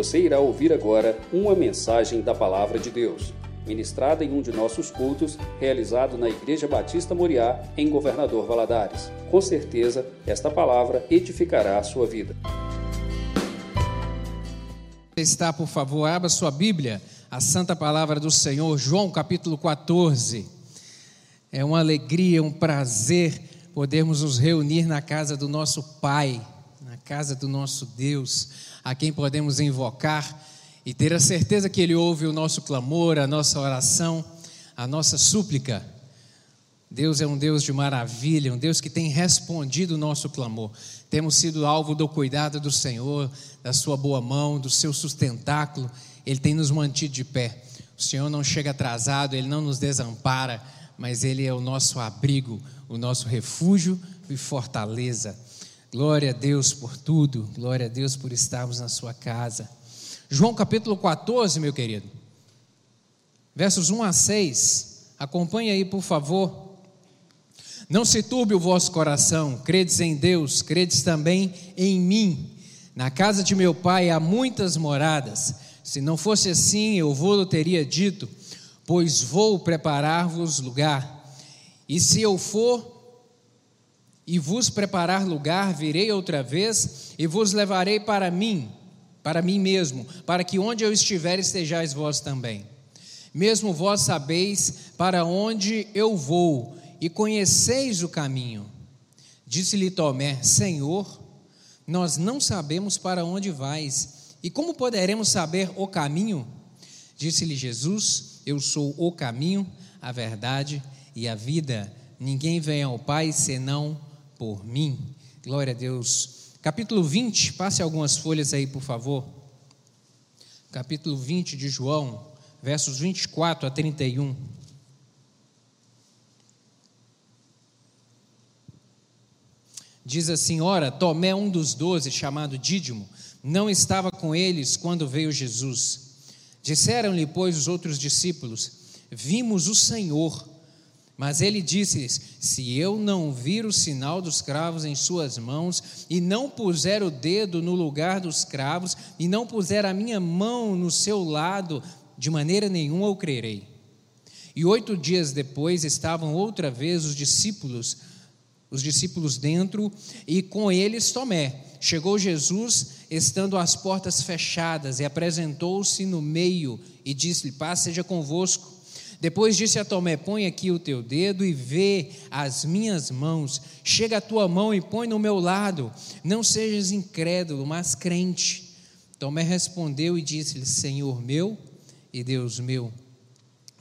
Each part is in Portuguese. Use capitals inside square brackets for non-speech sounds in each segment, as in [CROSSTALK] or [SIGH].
Você irá ouvir agora uma mensagem da Palavra de Deus, ministrada em um de nossos cultos, realizado na Igreja Batista Moriá, em Governador Valadares. Com certeza, esta palavra edificará a sua vida. Está, por favor, abra sua Bíblia, a Santa Palavra do Senhor, João capítulo 14. É uma alegria, um prazer podermos nos reunir na casa do nosso Pai, casa do nosso Deus, a quem podemos invocar e ter a certeza que Ele ouve o nosso clamor, a nossa oração, a nossa súplica. Deus é um Deus de maravilha, um Deus que tem respondido o nosso clamor. Temos sido alvo do cuidado do Senhor, da Sua boa mão, do seu sustentáculo. Ele tem nos mantido de pé. O Senhor não chega atrasado, Ele não nos desampara, mas Ele é o nosso abrigo, o nosso refúgio e fortaleza. Glória a Deus por tudo, glória a Deus por estarmos na Sua casa. João capítulo 14, meu querido, versos 1 a 6. Acompanhe aí, por favor. Não se turbe o vosso coração, credes em Deus, credes também em mim. Na casa de meu pai há muitas moradas. Se não fosse assim, eu vou teria dito, pois vou preparar-vos lugar. E se eu for e vos preparar lugar, virei outra vez e vos levarei para mim, para mim mesmo, para que onde eu estiver estejais vós também. Mesmo vós sabeis para onde eu vou e conheceis o caminho. Disse-lhe Tomé: Senhor, nós não sabemos para onde vais, e como poderemos saber o caminho? Disse-lhe Jesus: Eu sou o caminho, a verdade e a vida. Ninguém vem ao Pai senão por mim. Glória a Deus. Capítulo 20, passe algumas folhas aí, por favor. Capítulo 20 de João, versos 24 a 31. Diz assim: Ora, Tomé, um dos doze, chamado Dídimo, não estava com eles quando veio Jesus. Disseram-lhe, pois, os outros discípulos: Vimos o Senhor. Mas ele disse-lhes: Se eu não vir o sinal dos cravos em suas mãos, e não puser o dedo no lugar dos cravos, e não puser a minha mão no seu lado, de maneira nenhuma eu crerei. E oito dias depois estavam outra vez os discípulos os discípulos dentro e com eles Tomé. Chegou Jesus, estando as portas fechadas, e apresentou-se no meio e disse-lhe: Paz seja convosco. Depois disse a Tomé: Põe aqui o teu dedo e vê as minhas mãos. Chega a tua mão e põe no meu lado. Não sejas incrédulo, mas crente. Tomé respondeu e disse-lhe: Senhor meu e Deus meu.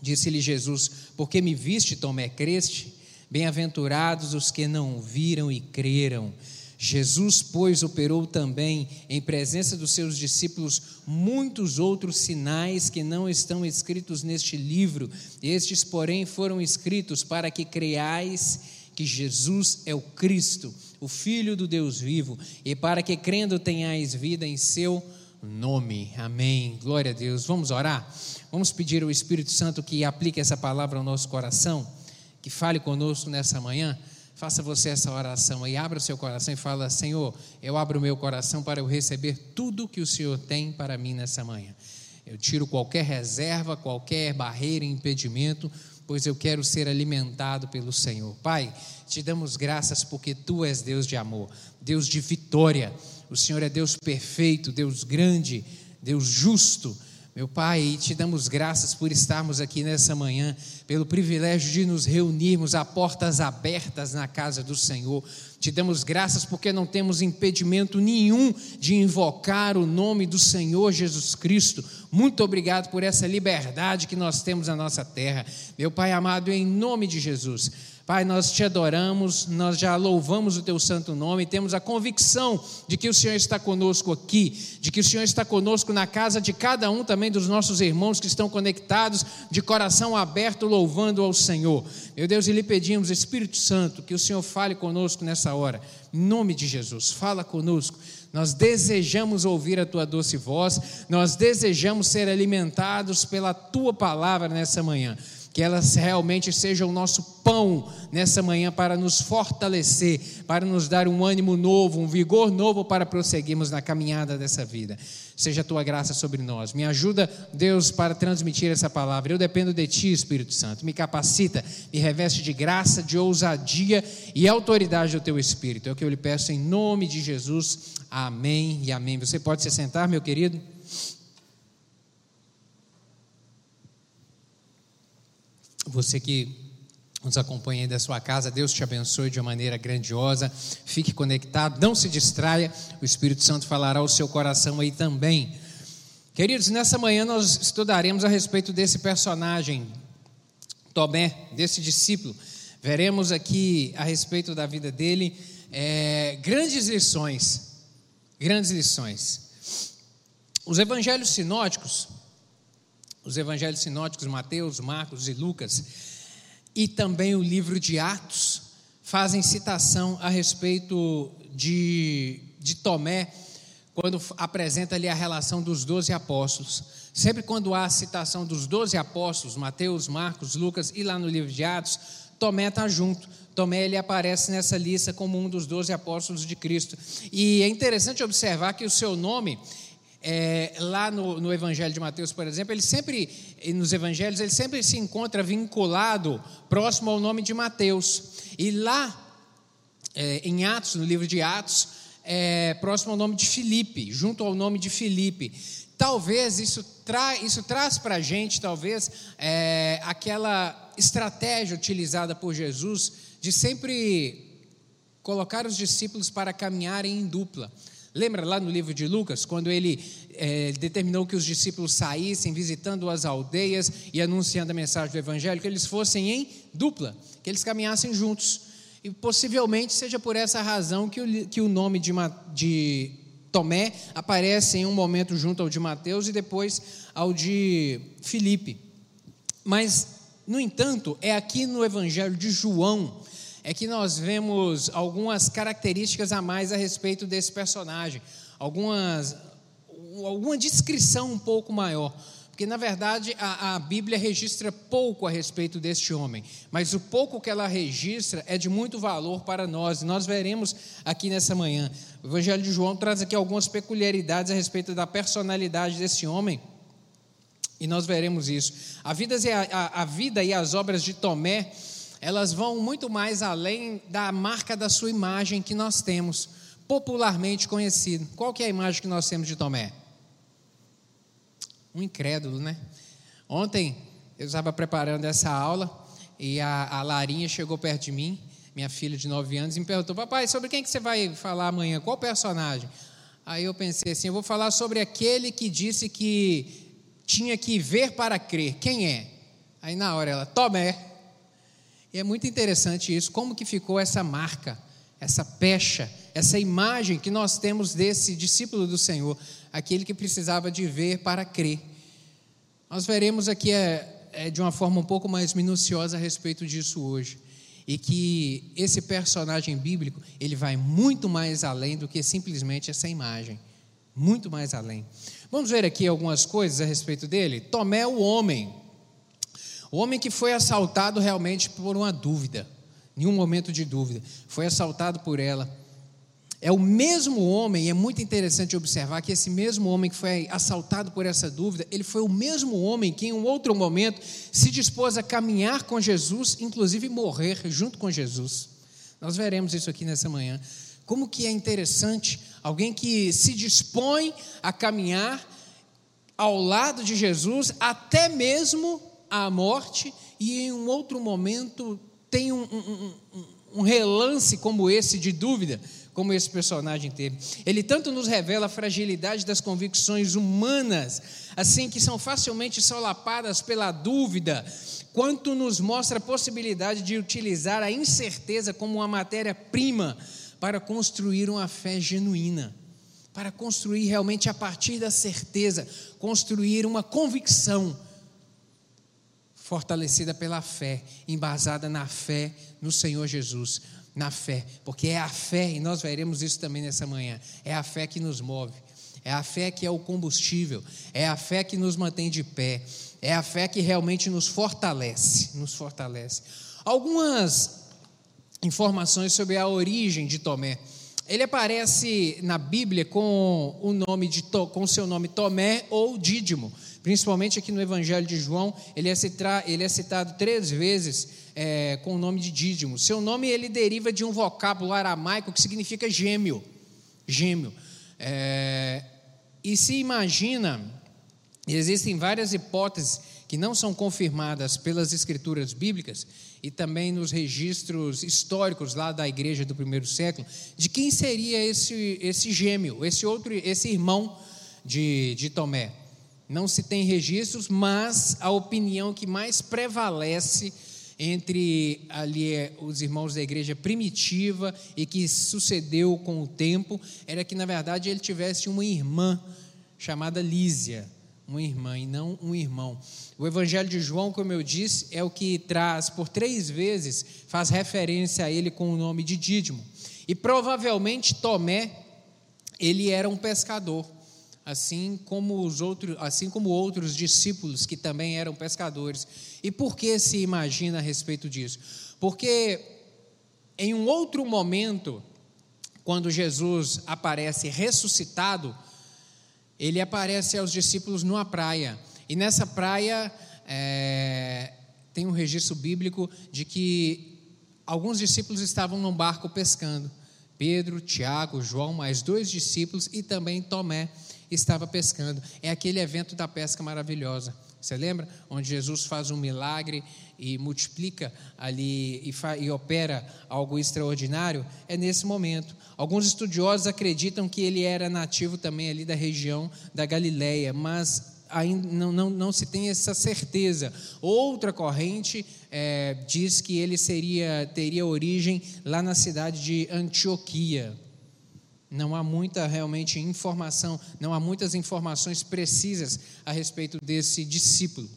Disse-lhe Jesus: Porque me viste, Tomé, creste? Bem-aventurados os que não viram e creram. Jesus, pois, operou também, em presença dos seus discípulos, muitos outros sinais que não estão escritos neste livro. Estes, porém, foram escritos para que creiais que Jesus é o Cristo, o Filho do Deus vivo, e para que crendo tenhais vida em seu nome. Amém. Glória a Deus. Vamos orar? Vamos pedir ao Espírito Santo que aplique essa palavra ao nosso coração que fale conosco nessa manhã, faça você essa oração e abra o seu coração e fala: Senhor, eu abro o meu coração para eu receber tudo que o Senhor tem para mim nessa manhã. Eu tiro qualquer reserva, qualquer barreira, impedimento, pois eu quero ser alimentado pelo Senhor. Pai, te damos graças porque tu és Deus de amor, Deus de vitória. O Senhor é Deus perfeito, Deus grande, Deus justo. Meu Pai, te damos graças por estarmos aqui nessa manhã, pelo privilégio de nos reunirmos a portas abertas na casa do Senhor. Te damos graças porque não temos impedimento nenhum de invocar o nome do Senhor Jesus Cristo. Muito obrigado por essa liberdade que nós temos na nossa terra. Meu Pai amado, em nome de Jesus. Pai, nós te adoramos, nós já louvamos o teu santo nome, temos a convicção de que o Senhor está conosco aqui, de que o Senhor está conosco na casa de cada um também dos nossos irmãos que estão conectados, de coração aberto, louvando ao Senhor. Meu Deus, e lhe pedimos, Espírito Santo, que o Senhor fale conosco nessa hora, em nome de Jesus, fala conosco. Nós desejamos ouvir a tua doce voz, nós desejamos ser alimentados pela tua palavra nessa manhã. Que elas realmente sejam o nosso pão nessa manhã para nos fortalecer, para nos dar um ânimo novo, um vigor novo para prosseguirmos na caminhada dessa vida. Seja a tua graça sobre nós. Me ajuda, Deus, para transmitir essa palavra. Eu dependo de ti, Espírito Santo. Me capacita, me reveste de graça, de ousadia e autoridade do teu Espírito. É o que eu lhe peço em nome de Jesus. Amém e amém. Você pode se sentar, meu querido? Você que nos acompanha aí da sua casa, Deus te abençoe de uma maneira grandiosa. Fique conectado, não se distraia, o Espírito Santo falará ao seu coração aí também. Queridos, nessa manhã nós estudaremos a respeito desse personagem, Tomé, desse discípulo. Veremos aqui a respeito da vida dele é, grandes lições. Grandes lições. Os evangelhos sinóticos os evangelhos sinóticos Mateus, Marcos e Lucas, e também o livro de Atos, fazem citação a respeito de, de Tomé, quando apresenta ali a relação dos doze apóstolos. Sempre quando há citação dos doze apóstolos, Mateus, Marcos, Lucas e lá no livro de Atos, Tomé está junto. Tomé ele aparece nessa lista como um dos doze apóstolos de Cristo. E é interessante observar que o seu nome é, lá no, no, Evangelho de Mateus, por exemplo, ele sempre, nos Evangelhos, ele sempre se encontra vinculado próximo ao nome de Mateus. E lá, é, em Atos, no livro de Atos, é, próximo ao nome de Filipe, junto ao nome de Filipe. Talvez isso, tra, isso traz para a gente, talvez, é, aquela estratégia utilizada por Jesus de sempre colocar os discípulos para caminharem em dupla. Lembra lá no livro de Lucas, quando ele é, determinou que os discípulos saíssem visitando as aldeias e anunciando a mensagem do Evangelho, que eles fossem em dupla, que eles caminhassem juntos. E possivelmente seja por essa razão que o, que o nome de, de Tomé aparece em um momento junto ao de Mateus e depois ao de Filipe. Mas, no entanto, é aqui no Evangelho de João é que nós vemos algumas características a mais a respeito desse personagem, algumas, alguma descrição um pouco maior. Porque, na verdade, a, a, Bíblia registra pouco a respeito deste homem, mas o pouco que ela registra é de muito valor para nós, e nós veremos aqui nessa manhã. O Evangelho de João traz aqui algumas peculiaridades a respeito da personalidade desse homem, e nós veremos isso. A vida a, a vida e as obras de Tomé elas vão muito mais além da marca da sua imagem que nós temos, popularmente conhecido. Qual que é a imagem que nós temos de Tomé? Um incrédulo, né? Ontem eu estava preparando essa aula e a, a Larinha chegou perto de mim, minha filha de 9 anos, e me perguntou: Papai, sobre quem que você vai falar amanhã? Qual personagem? Aí eu pensei assim: eu vou falar sobre aquele que disse que tinha que ver para crer. Quem é? Aí na hora ela, Tomé. E é muito interessante isso, como que ficou essa marca, essa pecha, essa imagem que nós temos desse discípulo do Senhor, aquele que precisava de ver para crer. Nós veremos aqui é, é, de uma forma um pouco mais minuciosa a respeito disso hoje. E que esse personagem bíblico, ele vai muito mais além do que simplesmente essa imagem. Muito mais além. Vamos ver aqui algumas coisas a respeito dele. Tomé, o homem, o homem que foi assaltado realmente por uma dúvida, nenhum momento de dúvida, foi assaltado por ela. É o mesmo homem, e é muito interessante observar que esse mesmo homem que foi assaltado por essa dúvida, ele foi o mesmo homem que em um outro momento se dispôs a caminhar com Jesus, inclusive morrer junto com Jesus. Nós veremos isso aqui nessa manhã. Como que é interessante alguém que se dispõe a caminhar ao lado de Jesus, até mesmo à morte, e em um outro momento tem um, um, um, um relance como esse de dúvida, como esse personagem teve. Ele tanto nos revela a fragilidade das convicções humanas, assim que são facilmente solapadas pela dúvida, quanto nos mostra a possibilidade de utilizar a incerteza como uma matéria-prima para construir uma fé genuína, para construir realmente a partir da certeza, construir uma convicção fortalecida pela fé, embasada na fé no Senhor Jesus, na fé, porque é a fé, e nós veremos isso também nessa manhã, é a fé que nos move, é a fé que é o combustível, é a fé que nos mantém de pé, É a fé que realmente nos fortalece, nos fortalece. Algumas informações sobre a origem de Tomé. Ele aparece na Bíblia com o nome de com seu nome Tomé ou Dídimo. Principalmente aqui no Evangelho de João, ele é, citado, ele é citado três vezes é, com o nome de Dídimo. Seu nome ele deriva de um vocábulo aramaico que significa gêmeo. Gêmeo. É, e se imagina, existem várias hipóteses que não são confirmadas pelas escrituras bíblicas e também nos registros históricos lá da igreja do primeiro século, de quem seria esse, esse gêmeo, esse outro, esse irmão de, de Tomé. Não se tem registros, mas a opinião que mais prevalece entre ali eh, os irmãos da igreja primitiva e que sucedeu com o tempo era que na verdade ele tivesse uma irmã chamada Lísia, uma irmã e não um irmão. O Evangelho de João, como eu disse, é o que traz por três vezes, faz referência a ele com o nome de Dídimo. E provavelmente Tomé, ele era um pescador, assim como os outros, assim como outros discípulos que também eram pescadores. E por que se imagina a respeito disso? Porque em um outro momento, quando Jesus aparece ressuscitado, ele aparece aos discípulos numa praia. E nessa praia é, tem um registro bíblico de que alguns discípulos estavam num barco pescando. Pedro, Tiago, João, mais dois discípulos e também Tomé estava pescando. É aquele evento da pesca maravilhosa. Você lembra? Onde Jesus faz um milagre e multiplica ali e, e, opera algo extraordinário? É nesse momento. Alguns estudiosos acreditam que ele era nativo também ali da região da Galileia, mas ainda não, não, não se tem essa certeza. Outra corrente é, diz que ele seria, teria origem lá na cidade de Antioquia. Não há muita realmente informação, não há muitas informações precisas a respeito desse discípulo.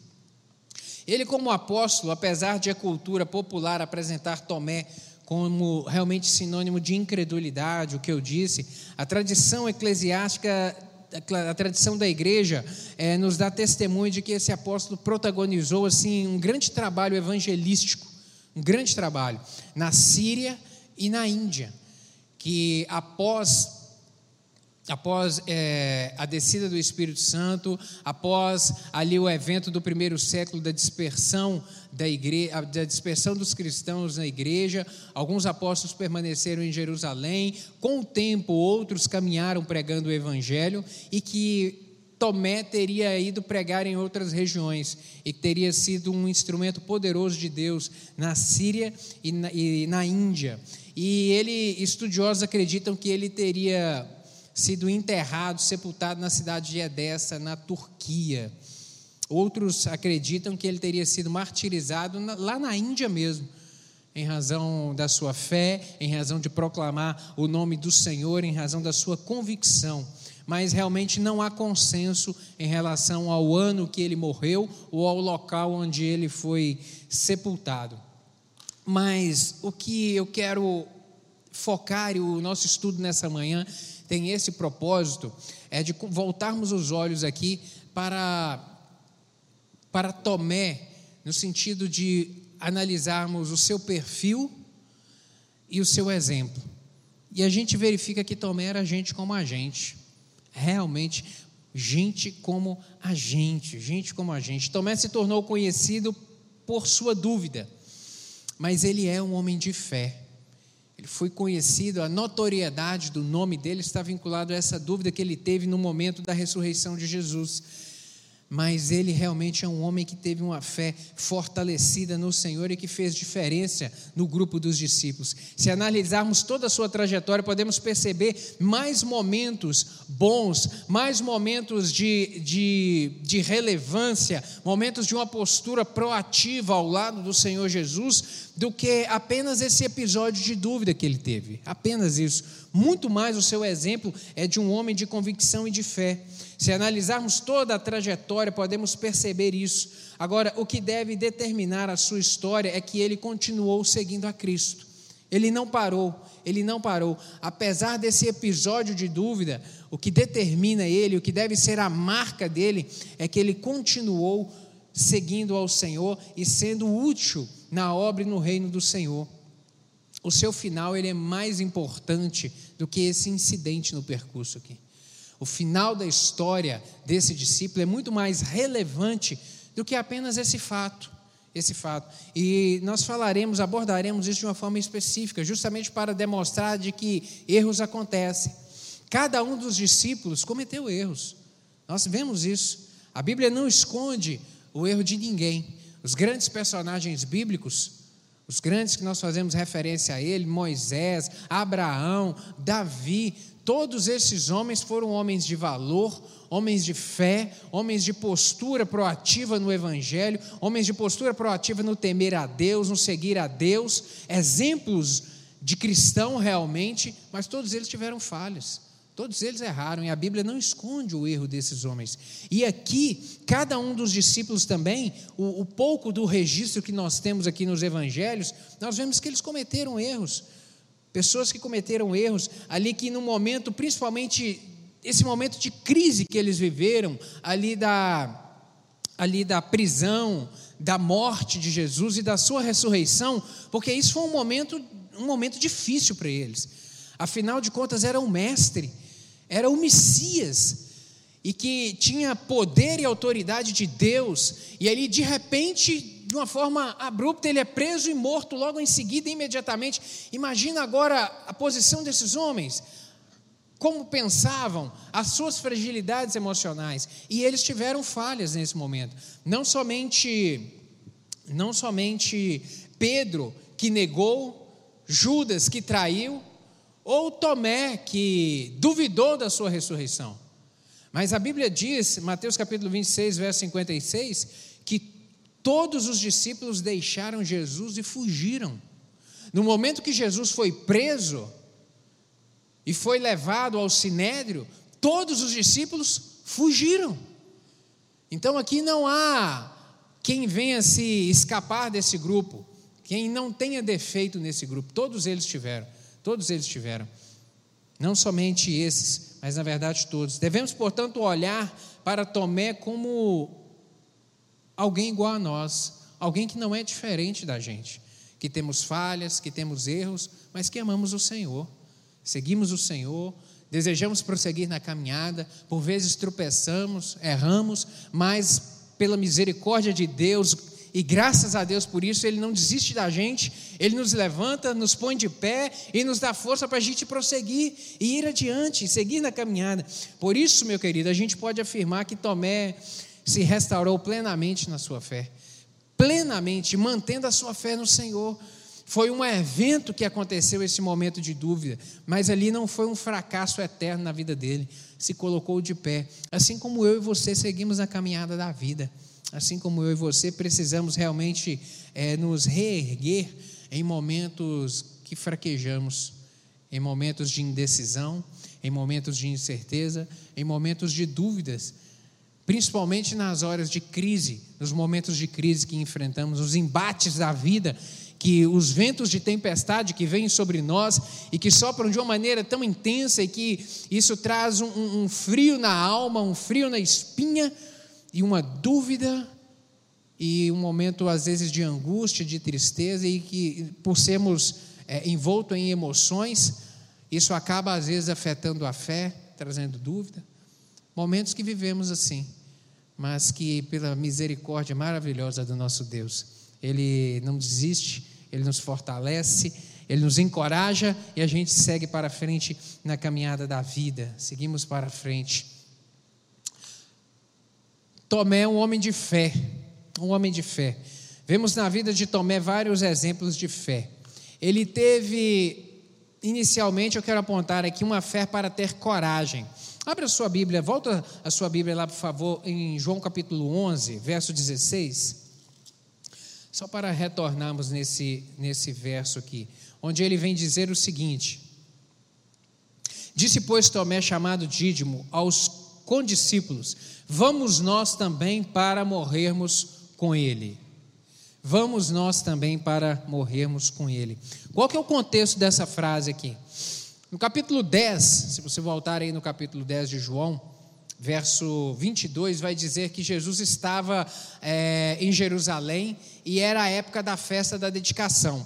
Ele, como apóstolo, apesar de a cultura popular apresentar Tomé como realmente sinônimo de incredulidade, o que eu disse, a tradição eclesiástica, a tradição da igreja, é, nos dá testemunho de que esse apóstolo protagonizou assim um grande trabalho evangelístico, um grande trabalho na Síria e na Índia que após após é, a descida do Espírito Santo, após ali o evento do primeiro século da dispersão da igreja, da dispersão dos cristãos na igreja, alguns apóstolos permaneceram em Jerusalém, com o tempo outros caminharam pregando o evangelho e que Tomé teria ido pregar em outras regiões e teria sido um instrumento poderoso de Deus na Síria e na, e na Índia. E ele, estudiosos acreditam que ele teria sido enterrado, sepultado na cidade de Edessa, na Turquia. Outros acreditam que ele teria sido martirizado lá na Índia mesmo, em razão da sua fé, em razão de proclamar o nome do Senhor, em razão da sua convicção. Mas realmente não há consenso em relação ao ano que ele morreu ou ao local onde ele foi sepultado. Mas o que eu quero focar o nosso estudo nessa manhã tem esse propósito, é de voltarmos os olhos aqui para, para Tomé, no sentido de analisarmos o seu perfil e o seu exemplo. E a gente verifica que Tomé era gente como a gente, realmente gente como a gente, gente como a gente. Tomé se tornou conhecido por sua dúvida mas ele é um homem de fé. Ele foi conhecido, a notoriedade do nome dele está vinculado a essa dúvida que ele teve no momento da ressurreição de Jesus mas ele realmente é um homem que teve uma fé fortalecida no Senhor e que fez diferença no grupo dos discípulos. Se analisarmos toda a sua trajetória, podemos perceber mais momentos bons, mais momentos de, de, de relevância, momentos de uma postura proativa ao lado do Senhor Jesus, do que apenas esse episódio de dúvida que ele teve. Apenas isso. Muito mais o seu exemplo é de um homem de convicção e de fé. Se analisarmos toda a trajetória, podemos perceber isso. Agora, o que deve determinar a sua história é que ele continuou seguindo a Cristo. Ele não parou, ele não parou. Apesar desse episódio de dúvida, o que determina ele, o que deve ser a marca dele, é que ele continuou seguindo ao Senhor e sendo útil na obra e no reino do Senhor. O seu final ele é mais importante do que esse incidente no percurso aqui. O final da história desse discípulo é muito mais relevante do que apenas esse fato esse fato. E nós falaremos, abordaremos isso de uma forma específica, justamente para demonstrar de que erros acontecem. Cada um dos discípulos cometeu erros. Nós vemos isso. A Bíblia não esconde o erro de ninguém. Os grandes personagens bíblicos, os grandes que nós fazemos referência a ele, Moisés, Abraão, Davi, todos esses homens foram homens de valor, homens de fé, homens de postura proativa no Evangelho, homens de postura proativa no temer a Deus, no seguir a Deus, exemplos de cristão realmente, mas todos eles tiveram falhas. Todos eles erraram e a Bíblia não esconde o erro desses homens. E aqui, cada um dos discípulos também, o, o pouco do registro que nós temos aqui nos evangelhos, nós vemos que eles cometeram erros. Pessoas que cometeram erros ali que no momento, principalmente esse momento de crise que eles viveram, ali da, ali da prisão, da morte de Jesus e da sua ressurreição, porque isso foi um momento, um momento difícil para eles. Afinal de contas, era o mestre, era o Messias, e que tinha poder e autoridade de Deus, e ali de repente, de uma forma abrupta, ele é preso e morto logo em seguida, imediatamente. Imagina agora a posição desses homens como pensavam, as suas fragilidades emocionais. E eles tiveram falhas nesse momento. Não somente não somente Pedro que negou, Judas que traiu, ou Tomé que duvidou da sua ressurreição. Mas a Bíblia diz, Mateus capítulo 26, verso 56, que todos os discípulos deixaram Jesus e fugiram. No momento que Jesus foi preso, e foi levado ao sinédrio, todos os discípulos fugiram. Então aqui não há quem venha se escapar desse grupo, quem não tenha defeito nesse grupo, todos eles tiveram, todos eles tiveram. Não somente esses, mas na verdade todos. Devemos, portanto, olhar para Tomé como alguém igual a nós, alguém que não é diferente da gente, que temos falhas, que temos erros, mas que amamos o Senhor seguimos o Senhor, desejamos prosseguir na caminhada, por vezes tropeçamos, erramos, mas pela misericórdia de Deus e graças a Deus por isso, Ele não desiste da gente, Ele nos levanta, nos põe de pé e nos dá força para a gente prosseguir e ir adiante, seguir na caminhada. Por isso, meu querido, a gente pode afirmar que Tomé se restaurou plenamente na sua fé, plenamente, mantendo a sua fé no Senhor. Foi um evento que aconteceu esse momento de dúvida, mas ali não foi um fracasso eterno na vida dele. Se colocou de pé, assim como eu e você seguimos a caminhada da vida, assim como eu e você precisamos realmente é, nos reerguer em momentos que fraquejamos, em momentos de indecisão, em momentos de incerteza, em momentos de dúvidas, principalmente nas horas de crise, nos momentos de crise que enfrentamos, os embates da vida que os ventos de tempestade que vêm sobre nós e que sopram de uma maneira tão intensa e que isso traz um, um frio na alma, um frio na espinha e uma dúvida e um momento às vezes de angústia, de tristeza e que por sermos é, envolto em emoções, isso acaba às vezes afetando a fé, trazendo dúvida. Momentos que vivemos assim, mas que pela misericórdia maravilhosa do nosso Deus, Ele não desiste ele nos fortalece, ele nos encoraja e a gente segue para frente na caminhada da vida. Seguimos para frente. Tomé é um homem de fé, um homem de fé. Vemos na vida de Tomé vários exemplos de fé. Ele teve, inicialmente, eu quero apontar aqui uma fé para ter coragem. Abra a sua Bíblia, volta a sua Bíblia lá, por favor, em João capítulo 11, verso 16. Só para retornarmos nesse, nesse verso aqui, onde ele vem dizer o seguinte: Disse, pois, Tomé, chamado Dídimo, aos condiscípulos: Vamos nós também para morrermos com ele. Vamos nós também para morrermos com ele. Qual que é o contexto dessa frase aqui? No capítulo 10, se você voltar aí no capítulo 10 de João, verso 22, vai dizer que Jesus estava é, em Jerusalém e era a época da festa da dedicação.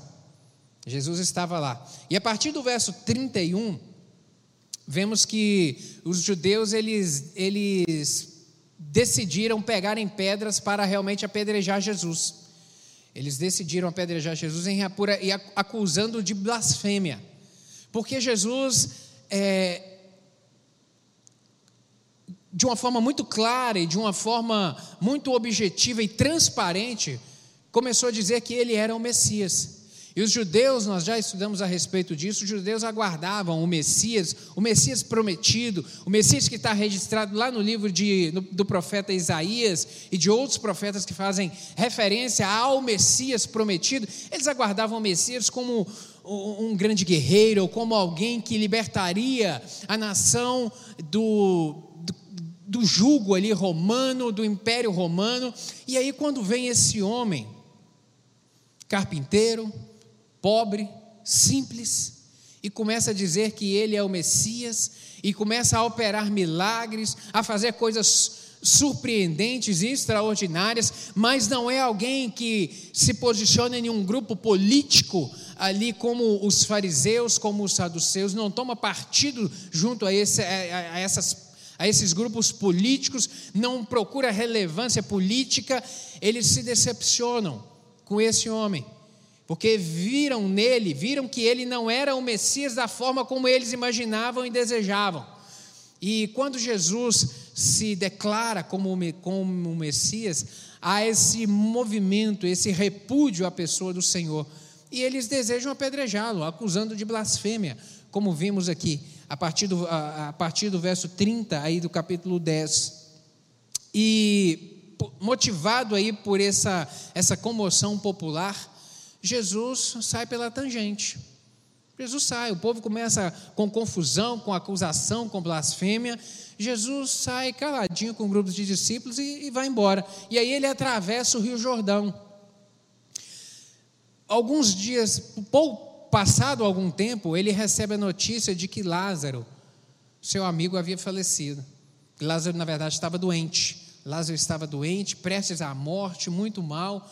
Jesus estava lá. E a partir do verso 31, vemos que os judeus eles, eles decidiram pegar em pedras para realmente apedrejar Jesus. Eles decidiram apedrejar Jesus em Rapura e acusando de blasfêmia. Porque Jesus, é, de uma forma muito clara e de uma forma muito objetiva e transparente, começou a dizer que ele era o Messias. E os judeus, nós já estudamos a respeito disso, os judeus aguardavam o Messias, o Messias prometido, o Messias que está registrado lá no livro de, no, do profeta Isaías e de outros profetas que fazem referência ao Messias prometido. Eles aguardavam o Messias como um grande guerreiro, ou como alguém que libertaria a nação do, do, do jugo ali romano, do império romano. E aí, quando vem esse homem, carpinteiro, pobre, simples, e começa a dizer que ele é o Messias, e começa a operar milagres, a fazer coisas surpreendentes e extraordinárias, mas não é alguém que se posiciona em um grupo político ali como os fariseus, como os saduceus, não toma partido junto a, esse, a, a essas a esses grupos políticos, não procura relevância política, eles se decepcionam com esse homem porque viram nele, viram que ele não era o Messias da forma como eles imaginavam e desejavam. E quando Jesus se declara como, como Messias, há esse movimento, esse repúdio à pessoa do Senhor. E eles desejam apedrejá-lo, acusando de blasfêmia, como vimos aqui, a partir, do, a, a partir do verso 30 aí do capítulo 10. E motivado aí por essa, essa comoção popular, Jesus sai pela tangente. Jesus sai, o povo começa com confusão, com acusação, com blasfêmia. Jesus sai caladinho com um grupo de discípulos e, e vai embora. E aí ele atravessa o Rio Jordão. Alguns dias, passado algum tempo, ele recebe a notícia de que Lázaro, seu amigo, havia falecido. Lázaro, na verdade, estava doente. Lázaro estava doente, prestes à morte, muito mal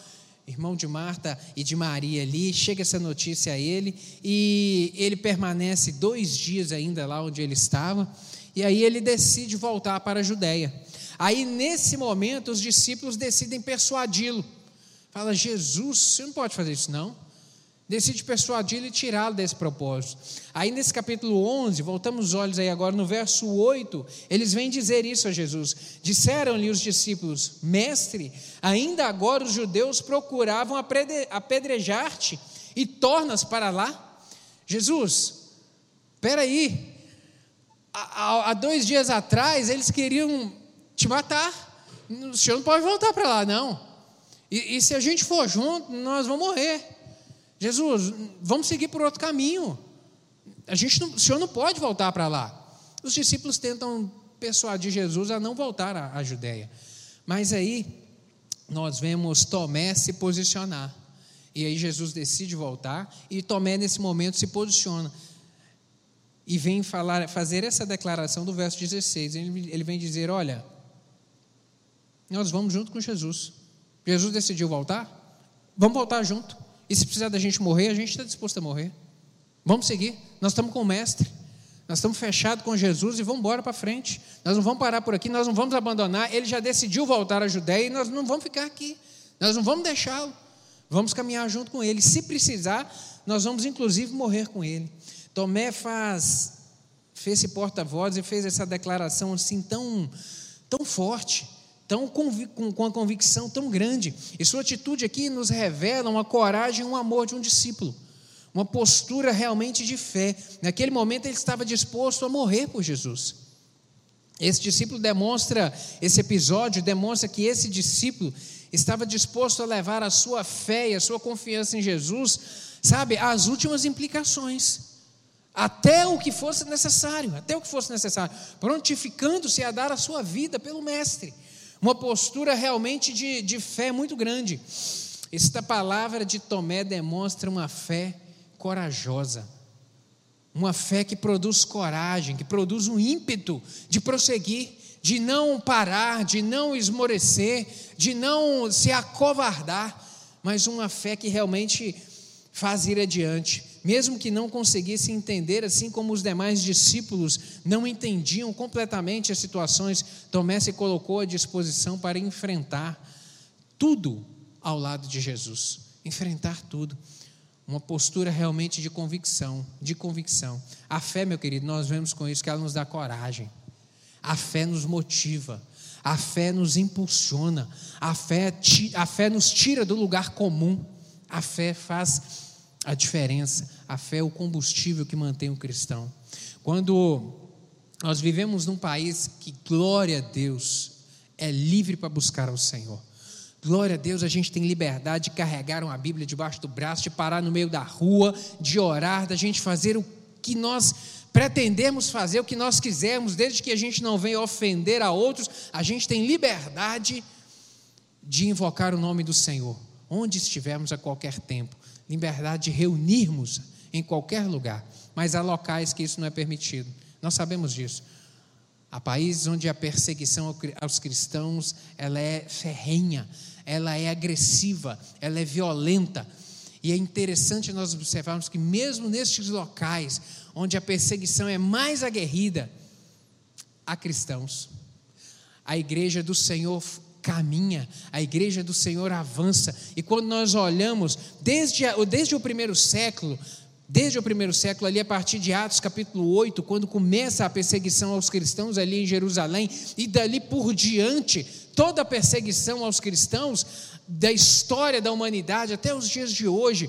irmão de Marta e de Maria ali, chega essa notícia a ele e ele permanece dois dias ainda lá onde ele estava, e aí ele decide voltar para a Judéia. Aí nesse momento os discípulos decidem persuadi-lo. Fala, Jesus, você não pode fazer isso não decide persuadi-lo e tirá-lo desse propósito. Aí nesse capítulo 11, voltamos os olhos aí agora no verso 8, eles vêm dizer isso a Jesus. Disseram-lhe os discípulos: Mestre, ainda agora os judeus procuravam apedrejar-te e tornas para lá? Jesus, espera aí. Há, há dois dias atrás eles queriam te matar. O senhor não pode voltar para lá, não. E, e se a gente for junto, nós vamos morrer. Jesus, vamos seguir por outro caminho. A gente não, o senhor não pode voltar para lá. Os discípulos tentam persuadir Jesus a não voltar à, à Judéia. Mas aí nós vemos Tomé se posicionar. E aí Jesus decide voltar e Tomé nesse momento se posiciona. E vem falar, fazer essa declaração do verso 16. Ele, ele vem dizer: Olha, nós vamos junto com Jesus. Jesus decidiu voltar? Vamos voltar junto. E se precisar da gente morrer, a gente está disposto a morrer. Vamos seguir. Nós estamos com o Mestre. Nós estamos fechados com Jesus e vamos embora para frente. Nós não vamos parar por aqui, nós não vamos abandonar. Ele já decidiu voltar à Judéia e nós não vamos ficar aqui. Nós não vamos deixá-lo. Vamos caminhar junto com ele. Se precisar, nós vamos inclusive morrer com ele. Tomé faz, fez esse porta-voz e fez essa declaração assim tão, tão forte tão com, com a convicção tão grande. E sua atitude aqui nos revela uma coragem um amor de um discípulo, uma postura realmente de fé. Naquele momento ele estava disposto a morrer por Jesus. Esse discípulo demonstra, esse episódio demonstra que esse discípulo estava disposto a levar a sua fé e a sua confiança em Jesus, sabe, às últimas implicações até o que fosse necessário, até o que fosse necessário, prontificando-se a dar a sua vida pelo Mestre uma postura realmente de, de fé muito grande. Esta palavra de Tomé demonstra uma fé corajosa. Uma fé que produz coragem, que produz um ímpeto de prosseguir, de não parar, de não esmorecer, de não se acovardar, mas uma fé que realmente faz ir adiante, mesmo que não conseguisse entender, assim como os demais discípulos não entendiam completamente as situações, Tomé se colocou à disposição para enfrentar tudo ao lado de Jesus, enfrentar tudo. Uma postura realmente de convicção, de convicção. A fé, meu querido, nós vemos com isso que ela nos dá coragem. A fé nos motiva, a fé nos impulsiona, a fé, a fé nos tira do lugar comum. A fé faz a diferença. A fé é o combustível que mantém o cristão. Quando nós vivemos num país que, glória a Deus, é livre para buscar ao Senhor. Glória a Deus, a gente tem liberdade de carregar uma Bíblia debaixo do braço, de parar no meio da rua, de orar, da gente fazer o que nós pretendemos fazer, o que nós quisermos, desde que a gente não venha ofender a outros, a gente tem liberdade de invocar o nome do Senhor, onde estivermos a qualquer tempo liberdade de reunirmos em qualquer lugar, mas há locais que isso não é permitido. Nós sabemos disso. Há países onde a perseguição aos cristãos ela é ferrenha, ela é agressiva, ela é violenta. E é interessante nós observarmos que mesmo nestes locais onde a perseguição é mais aguerrida, há cristãos. A igreja do Senhor caminha, a igreja do Senhor avança. E quando nós olhamos, desde, desde o primeiro século, desde o primeiro século, ali a partir de Atos capítulo 8, quando começa a perseguição aos cristãos ali em Jerusalém, e dali por diante, toda a perseguição aos cristãos, da história da humanidade até os dias de hoje,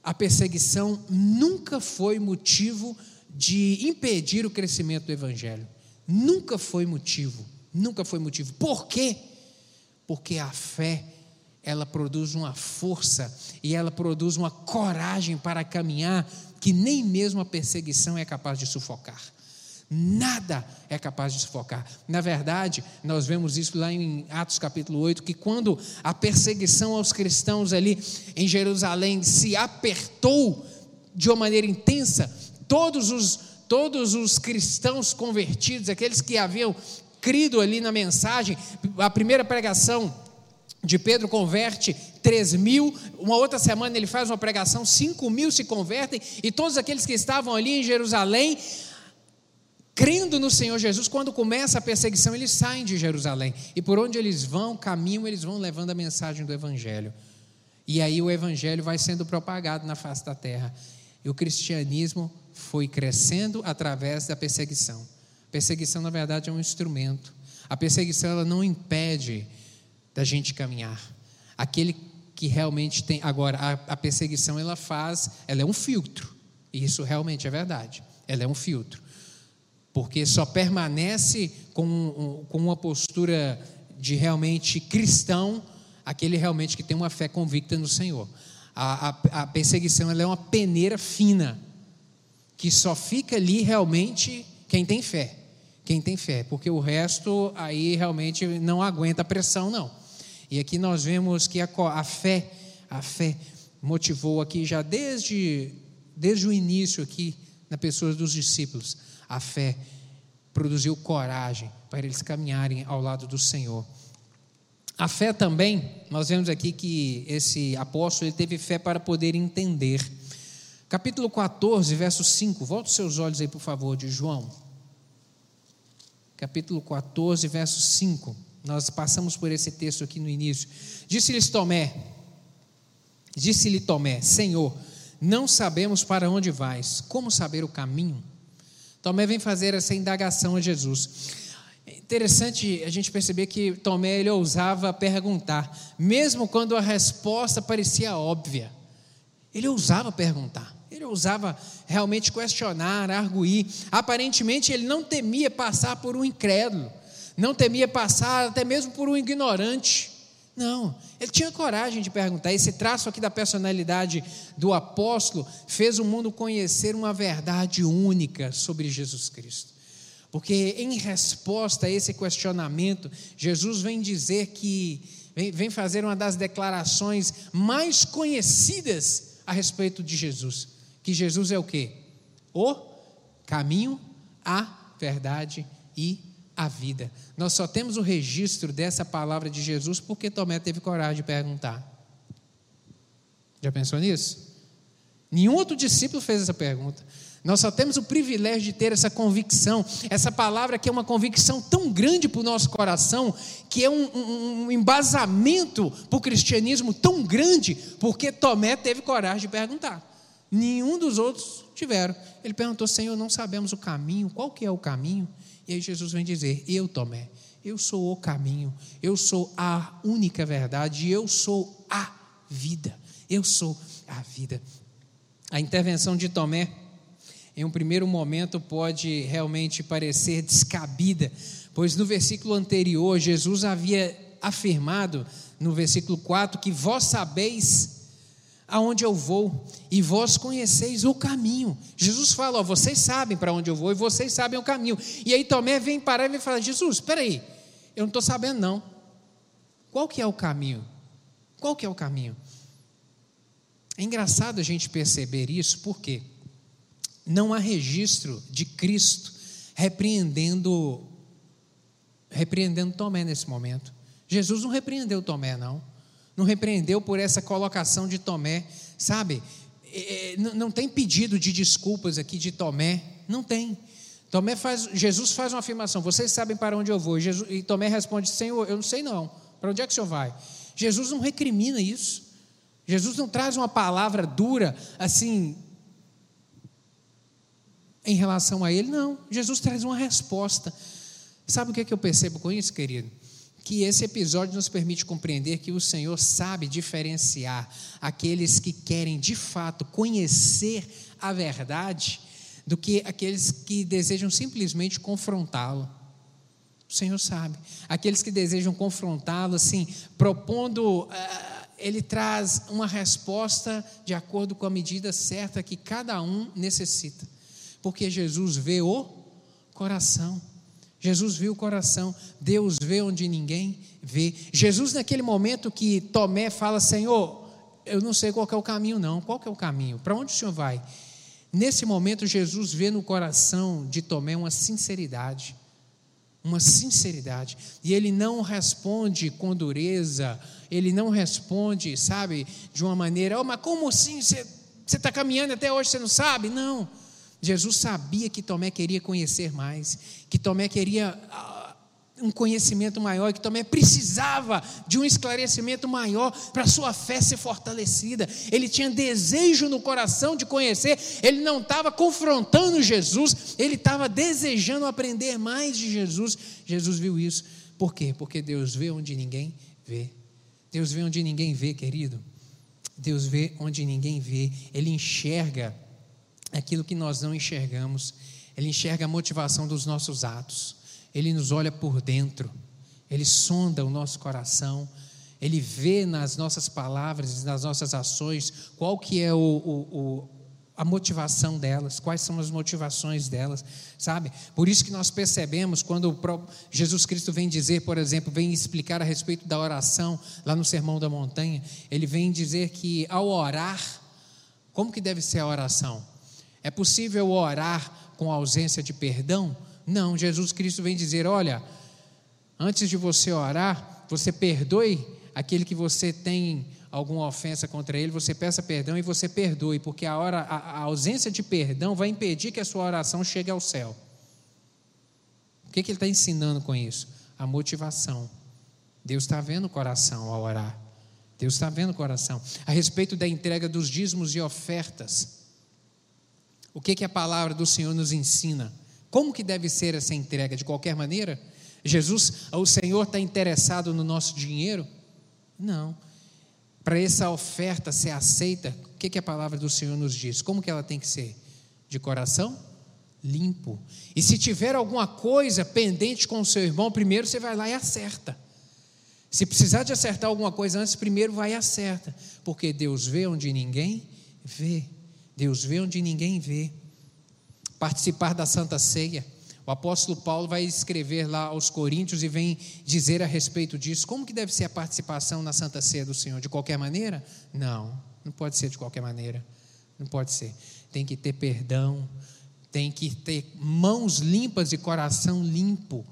a perseguição nunca foi motivo de impedir o crescimento do Evangelho. Nunca foi motivo. Nunca foi motivo. Por quê? Porque a fé ela produz uma força e ela produz uma coragem para caminhar que nem mesmo a perseguição é capaz de sufocar. Nada é capaz de sufocar. Na verdade, nós vemos isso lá em Atos capítulo 8, que quando a perseguição aos cristãos ali em Jerusalém se apertou de uma maneira intensa, todos os, todos os cristãos convertidos, aqueles que haviam crido ali na mensagem. A primeira pregação de Pedro converte 3 mil, uma outra semana ele faz uma pregação, 5 mil se convertem, e todos aqueles que estavam ali em Jerusalém, crendo no Senhor Jesus, quando começa a perseguição, eles saem de Jerusalém, e por onde eles vão, caminham, eles vão levando a mensagem do Evangelho, e aí o Evangelho vai sendo propagado na face da terra, e o cristianismo foi crescendo através da perseguição. Perseguição, na verdade, é um instrumento. A perseguição ela não impede da gente caminhar. Aquele que realmente tem. Agora, a, a perseguição ela faz, ela é um filtro. E isso realmente é verdade. Ela é um filtro. Porque só permanece com, com uma postura de realmente cristão aquele realmente que tem uma fé convicta no Senhor. A, a, a perseguição ela é uma peneira fina, que só fica ali realmente quem tem fé quem tem fé, porque o resto aí realmente não aguenta a pressão, não. E aqui nós vemos que a, a fé, a fé motivou aqui já desde, desde o início aqui na pessoa dos discípulos, a fé produziu coragem para eles caminharem ao lado do Senhor. A fé também, nós vemos aqui que esse apóstolo ele teve fé para poder entender. Capítulo 14, verso 5. Volte os seus olhos aí, por favor, de João capítulo 14, verso 5. Nós passamos por esse texto aqui no início. Disse-lhes Tomé, disse-lhe Tomé, Senhor, não sabemos para onde vais, como saber o caminho? Tomé vem fazer essa indagação a Jesus. É interessante a gente perceber que Tomé ele ousava perguntar, mesmo quando a resposta parecia óbvia. Ele ousava perguntar. Ele ousava realmente questionar, arguir. Aparentemente, ele não temia passar por um incrédulo, não temia passar até mesmo por um ignorante. Não, ele tinha coragem de perguntar. Esse traço aqui da personalidade do apóstolo fez o mundo conhecer uma verdade única sobre Jesus Cristo. Porque, em resposta a esse questionamento, Jesus vem dizer que, vem, fazer uma das declarações mais conhecidas a respeito de Jesus que Jesus é o quê? o caminho, a verdade e a vida. Nós só temos o registro dessa palavra de Jesus porque Tomé teve coragem de perguntar. Já pensou nisso? Nenhum outro discípulo fez essa pergunta. Nós só temos o privilégio de ter essa convicção, essa palavra que é uma convicção tão grande para o nosso coração, que é um, um, um embasamento para o cristianismo tão grande, porque Tomé teve coragem de perguntar. Nenhum dos outros tiveram. Ele perguntou, Senhor, não sabemos o caminho, qual que é o caminho? E aí Jesus vem dizer, eu Tomé, eu sou o caminho, eu sou a única verdade, eu sou a vida, eu sou a vida. A intervenção de Tomé em um primeiro momento pode realmente parecer descabida, pois no versículo anterior Jesus havia afirmado, no versículo 4, que vós sabeis aonde eu vou e vós conheceis o caminho. Jesus fala, ó, vocês sabem para onde eu vou e vocês sabem o caminho. E aí Tomé vem parar e vem falar, Jesus, espera aí, eu não estou sabendo não. Qual que é o caminho? Qual que é o caminho? É engraçado a gente perceber isso, por quê? não há registro de Cristo repreendendo repreendendo Tomé nesse momento. Jesus não repreendeu Tomé, não. Não repreendeu por essa colocação de Tomé, sabe? É, é não tem pedido de desculpas aqui de Tomé, não tem. Tomé faz, Jesus faz uma afirmação: vocês sabem para onde eu vou. E, Jesus, e Tomé responde: Senhor, eu não sei não. Para onde é que o senhor vai? Jesus não recrimina isso. Jesus não traz uma palavra dura, assim, em relação a ele, não. Jesus traz uma resposta. Sabe o que, é que eu percebo com isso, querido? Que esse episódio nos permite compreender que o Senhor sabe diferenciar aqueles que querem de fato conhecer a verdade do que aqueles que desejam simplesmente confrontá-lo. O Senhor sabe. Aqueles que desejam confrontá-lo, assim, propondo. Uh, ele traz uma resposta de acordo com a medida certa que cada um necessita porque Jesus vê o coração. Jesus viu o coração, Deus vê onde ninguém vê. Jesus, naquele momento que Tomé fala: Senhor, eu não sei qual é o caminho, não. Qual é o caminho? Para onde o Senhor vai? Nesse momento, Jesus vê no coração de Tomé uma sinceridade. Uma sinceridade. E ele não responde com dureza, ele não responde, sabe, de uma maneira: oh, mas como assim? Você está caminhando até hoje, você não sabe? Não. Jesus sabia que Tomé queria conhecer mais, que Tomé queria uh, um conhecimento maior, que Tomé precisava de um esclarecimento maior para sua fé ser fortalecida. Ele tinha desejo no coração de conhecer, ele não estava confrontando Jesus, ele estava desejando aprender mais de Jesus. Jesus viu isso. Por quê? Porque Deus vê onde ninguém vê. Deus vê onde ninguém vê, querido. Deus vê onde ninguém vê. Ele enxerga aquilo que nós não enxergamos. Ele enxerga a motivação dos nossos atos. Ele nos olha por dentro. Ele sonda o nosso coração. Ele vê nas nossas palavras, nas nossas ações, qual que é o, o, o, a motivação delas, quais são as motivações delas, sabe? Por isso que nós percebemos quando Jesus Cristo vem dizer, por exemplo, vem explicar a respeito da oração lá no Sermão da Montanha, ele vem dizer que ao orar, como que deve ser a oração? É possível orar com ausência de perdão? Não, Jesus Cristo vem dizer: olha, antes de você orar, você perdoe aquele que você tem alguma ofensa contra ele, você peça perdão e você perdoe, porque a, hora, a, a ausência de perdão vai impedir que a sua oração chegue ao céu. O que, que ele está ensinando com isso? A motivação. Deus está vendo o coração ao orar. Deus está vendo o coração. A respeito da entrega dos dízimos e ofertas. O que, que a palavra do Senhor nos ensina? Como que deve ser essa entrega? De qualquer maneira? Jesus, o Senhor está interessado no nosso dinheiro? Não. Para essa oferta ser aceita, o que, que a palavra do Senhor nos diz? Como que ela tem que ser? De coração limpo. E se tiver alguma coisa pendente com o seu irmão, primeiro você vai lá e acerta. Se precisar de acertar alguma coisa antes, primeiro vai e acerta. Porque Deus vê onde ninguém vê. Deus vê onde ninguém vê. Participar da Santa Ceia. O apóstolo Paulo vai escrever lá aos Coríntios e vem dizer a respeito disso. Como que deve ser a participação na Santa Ceia do Senhor? De qualquer maneira? Não, não pode ser de qualquer maneira. Não pode ser. Tem que ter perdão, tem que ter mãos limpas e coração limpo.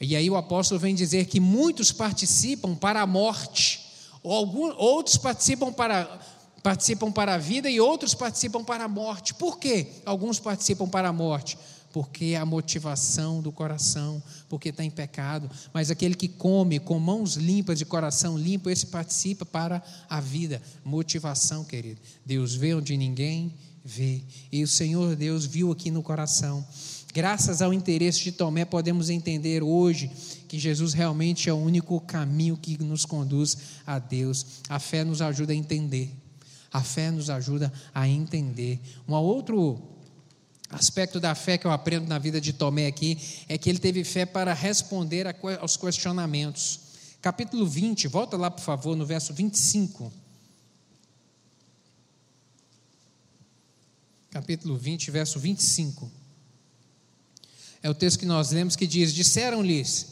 E aí o apóstolo vem dizer que muitos participam para a morte, ou alguns, outros participam para, participam para a vida e outros participam para a morte. Por quê? Alguns participam para a morte porque é a motivação do coração, porque está em pecado. Mas aquele que come com mãos limpas e coração limpo, esse participa para a vida. Motivação, querido. Deus vê onde ninguém vê. E o Senhor Deus viu aqui no coração. Graças ao interesse de Tomé, podemos entender hoje que Jesus realmente é o único caminho que nos conduz a Deus. A fé nos ajuda a entender. A fé nos ajuda a entender. Um outro aspecto da fé que eu aprendo na vida de Tomé aqui é que ele teve fé para responder aos questionamentos. Capítulo 20, volta lá, por favor, no verso 25. Capítulo 20, verso 25. É o texto que nós lemos que diz: Disseram-lhes,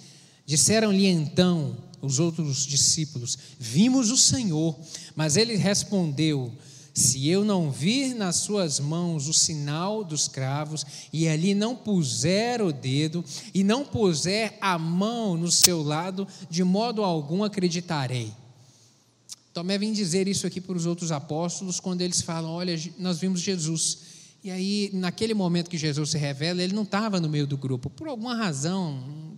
disseram-lhe então os outros discípulos: Vimos o Senhor. Mas ele respondeu: se eu não vir nas suas mãos o sinal dos cravos, e ali não puser o dedo, e não puser a mão no seu lado, de modo algum acreditarei. Tomé vem dizer isso aqui para os outros apóstolos, quando eles falam: Olha, nós vimos Jesus. E aí, naquele momento que Jesus se revela, ele não estava no meio do grupo, por alguma razão,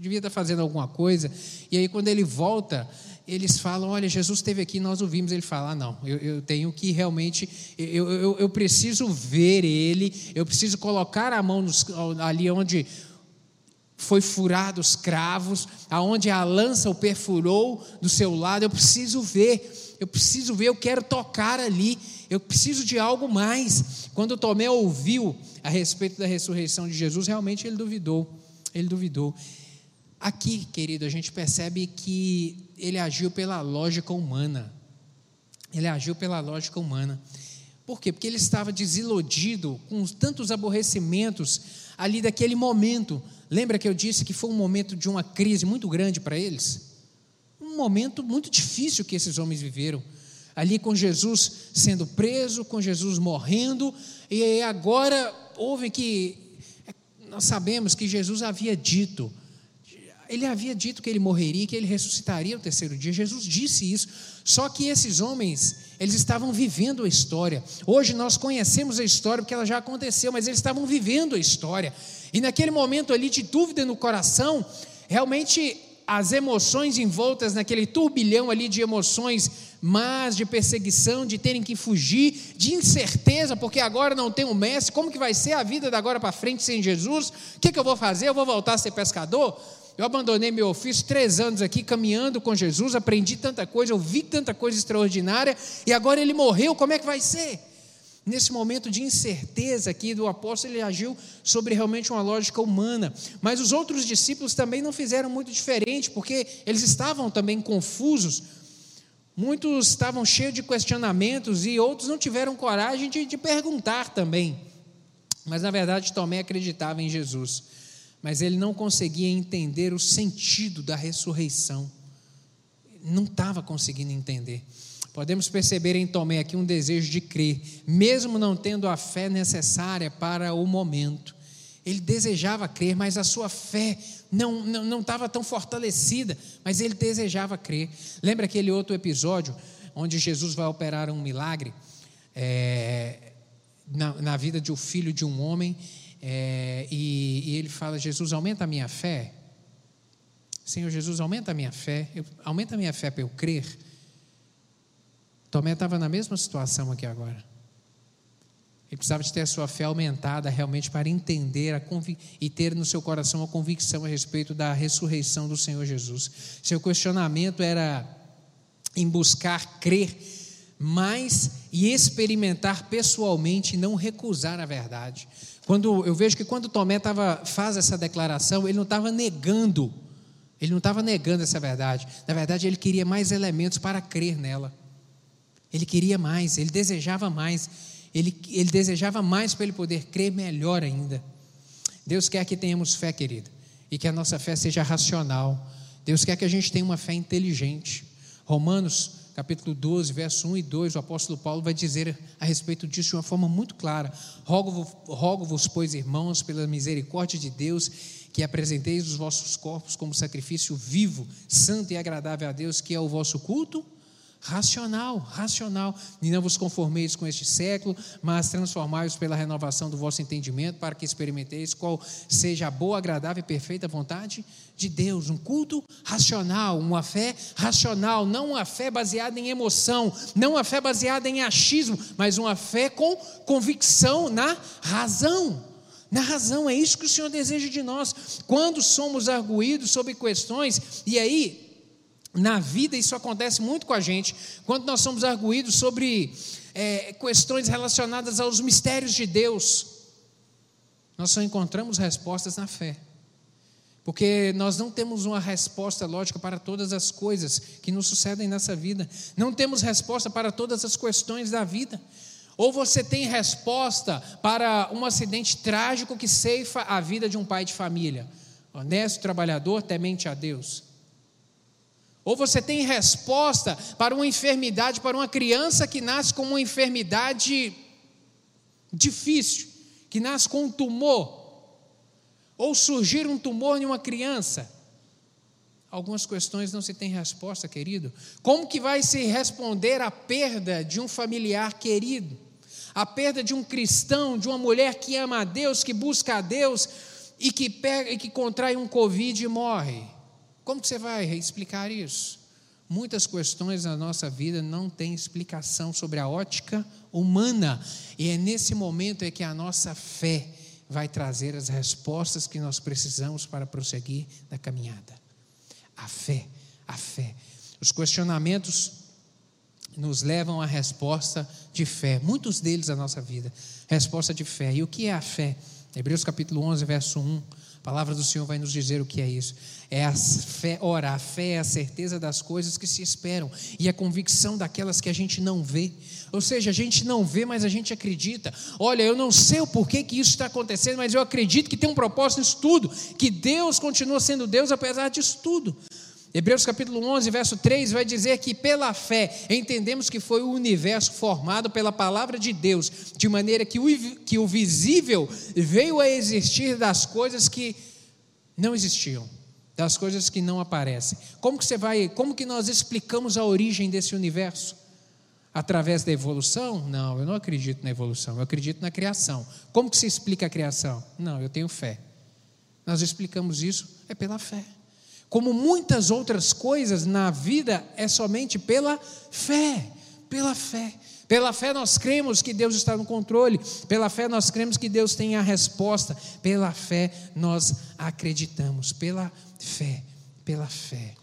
devia estar fazendo alguma coisa. E aí, quando ele volta, eles falam: Olha, Jesus esteve aqui, nós ouvimos. Ele fala: ah, Não, eu, eu, tenho que realmente, eu, eu, eu, preciso ver ele, eu preciso colocar a mão nos, ali onde foi furado os cravos, aonde a lança o perfurou do seu lado. Eu preciso ver, eu preciso ver, eu quero tocar ali, eu preciso de algo mais. Quando Tomé ouviu a respeito da ressurreição de Jesus, realmente ele duvidou. Ele duvidou. Aqui, querido, a gente percebe que ele agiu pela lógica humana. Ele agiu pela lógica humana. Por quê? Porque ele estava desiludido com tantos aborrecimentos ali daquele momento. Lembra que eu disse que foi um momento de uma crise muito grande para eles? Um momento muito difícil que esses homens viveram. Ali com Jesus sendo preso, com Jesus morrendo, e agora houve que. Nós sabemos que Jesus havia dito ele havia dito que ele morreria, que ele ressuscitaria no terceiro dia. Jesus disse isso. Só que esses homens, eles estavam vivendo a história. Hoje nós conhecemos a história porque ela já aconteceu, mas eles estavam vivendo a história. E naquele momento ali de dúvida no coração, realmente as emoções envoltas naquele turbilhão ali de emoções mas de perseguição, de terem que fugir, de incerteza, porque agora não tem o mestre, como que vai ser a vida da agora para frente sem Jesus? O que, que eu vou fazer? Eu vou voltar a ser pescador? Eu abandonei meu ofício três anos aqui caminhando com Jesus, aprendi tanta coisa, ouvi tanta coisa extraordinária, e agora ele morreu, como é que vai ser? Nesse momento de incerteza aqui do apóstolo, ele agiu sobre realmente uma lógica humana. Mas os outros discípulos também não fizeram muito diferente, porque eles estavam também confusos. Muitos estavam cheios de questionamentos e outros não tiveram coragem de, de perguntar também. Mas na verdade, Tomé acreditava em Jesus mas ele não conseguia entender o sentido da ressurreição. Não estava conseguindo entender. Podemos perceber em Tomé aqui um desejo de crer, mesmo não tendo a fé necessária para o momento. Ele desejava crer, mas a sua fé não, não, não estava tão fortalecida, mas ele desejava crer. Lembra aquele outro episódio onde Jesus vai operar um milagre é, na, na vida de um filho de um homem é, e, e, ele fala: Jesus, aumenta a minha fé. Senhor Jesus, aumenta a minha fé. Eu, aumenta a minha fé para eu crer. Tomé estava na mesma situação aqui agora. Ele precisava de ter a sua fé aumentada realmente para entender e ter no seu coração a convicção a respeito da ressurreição do Senhor Jesus. Seu questionamento era em buscar crer mais e experimentar pessoalmente e não recusar a verdade. Quando eu vejo que quando Tomé tava, faz essa declaração, ele não estava negando, ele não estava negando essa verdade. Na verdade, ele queria mais elementos para crer nela. Ele queria mais, ele desejava mais, ele, ele desejava mais para ele poder crer melhor ainda. Deus quer que tenhamos fé, querida, e que a nossa fé seja racional. Deus quer que a gente tenha uma fé inteligente. Romanos capítulo 12, verso 1 e 2, o apóstolo Paulo vai dizer a respeito disso de uma forma muito clara. Rogo-vos, rogo pois, irmãos, pela misericórdia de Deus, que apresenteis os vossos corpos como sacrifício vivo, santo e agradável a Deus, que é o vosso culto racional, racional. E não vos conformeis com este século, mas transformai-vos pela renovação do vosso entendimento, para que experimenteis qual seja a boa, agradável e perfeita vontade de Deus. Um culto racional, uma fé racional, não uma fé baseada em emoção, não uma fé baseada em achismo, mas uma fé com convicção na razão. Na razão, é isso que o Senhor deseja de nós. Quando somos arguídos sobre questões, e aí na vida, isso acontece muito com a gente, quando nós somos arguídos sobre é, questões relacionadas aos mistérios de Deus, nós só encontramos respostas na fé. Porque nós não temos uma resposta lógica para todas as coisas que nos sucedem nessa vida, não temos resposta para todas as questões da vida. Ou você tem resposta para um acidente trágico que ceifa a vida de um pai de família, honesto, trabalhador, temente a Deus. Ou você tem resposta para uma enfermidade, para uma criança que nasce com uma enfermidade difícil, que nasce com um tumor, ou surgir um tumor em uma criança. Algumas questões não se tem resposta, querido. Como que vai se responder à perda de um familiar querido? A perda de um cristão, de uma mulher que ama a Deus, que busca a Deus e que pega e que contrai um covid e morre? Como que você vai explicar isso? Muitas questões na nossa vida não têm explicação sobre a ótica humana, e é nesse momento é que a nossa fé vai trazer as respostas que nós precisamos para prosseguir na caminhada. A fé, a fé. Os questionamentos nos levam à resposta de fé, muitos deles na nossa vida, resposta de fé. E o que é a fé? Hebreus capítulo 11, verso 1 a palavra do Senhor vai nos dizer o que é isso. É a fé, ora, a fé é a certeza das coisas que se esperam e a convicção daquelas que a gente não vê. Ou seja, a gente não vê, mas a gente acredita. Olha, eu não sei o porquê que isso está acontecendo, mas eu acredito que tem um propósito nisso tudo, que Deus continua sendo Deus apesar disso tudo. Hebreus capítulo 11, verso 3 vai dizer que pela fé entendemos que foi o universo formado pela palavra de Deus, de maneira que o, que o visível veio a existir das coisas que não existiam, das coisas que não aparecem. Como que você vai, como que nós explicamos a origem desse universo? Através da evolução? Não, eu não acredito na evolução, eu acredito na criação. Como que se explica a criação? Não, eu tenho fé. Nós explicamos isso é pela fé como muitas outras coisas na vida, é somente pela fé. Pela fé. Pela fé nós cremos que Deus está no controle, pela fé nós cremos que Deus tem a resposta, pela fé nós acreditamos, pela fé, pela fé.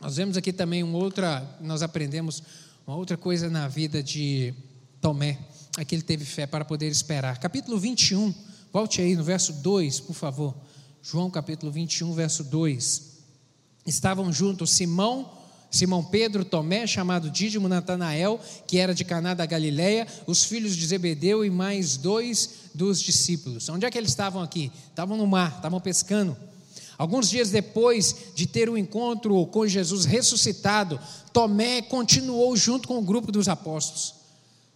Nós vemos aqui também uma outra, nós aprendemos uma outra coisa na vida de Tomé, aqui ele teve fé para poder esperar. Capítulo 21, volte aí no verso 2, por favor. João capítulo 21, verso 2 estavam juntos Simão, Simão Pedro, Tomé, chamado Dídimo, Natanael, que era de Caná da Galileia, os filhos de Zebedeu e mais dois dos discípulos. Onde é que eles estavam aqui? Estavam no mar, estavam pescando. Alguns dias depois de ter o um encontro com Jesus ressuscitado, Tomé continuou junto com o grupo dos apóstolos.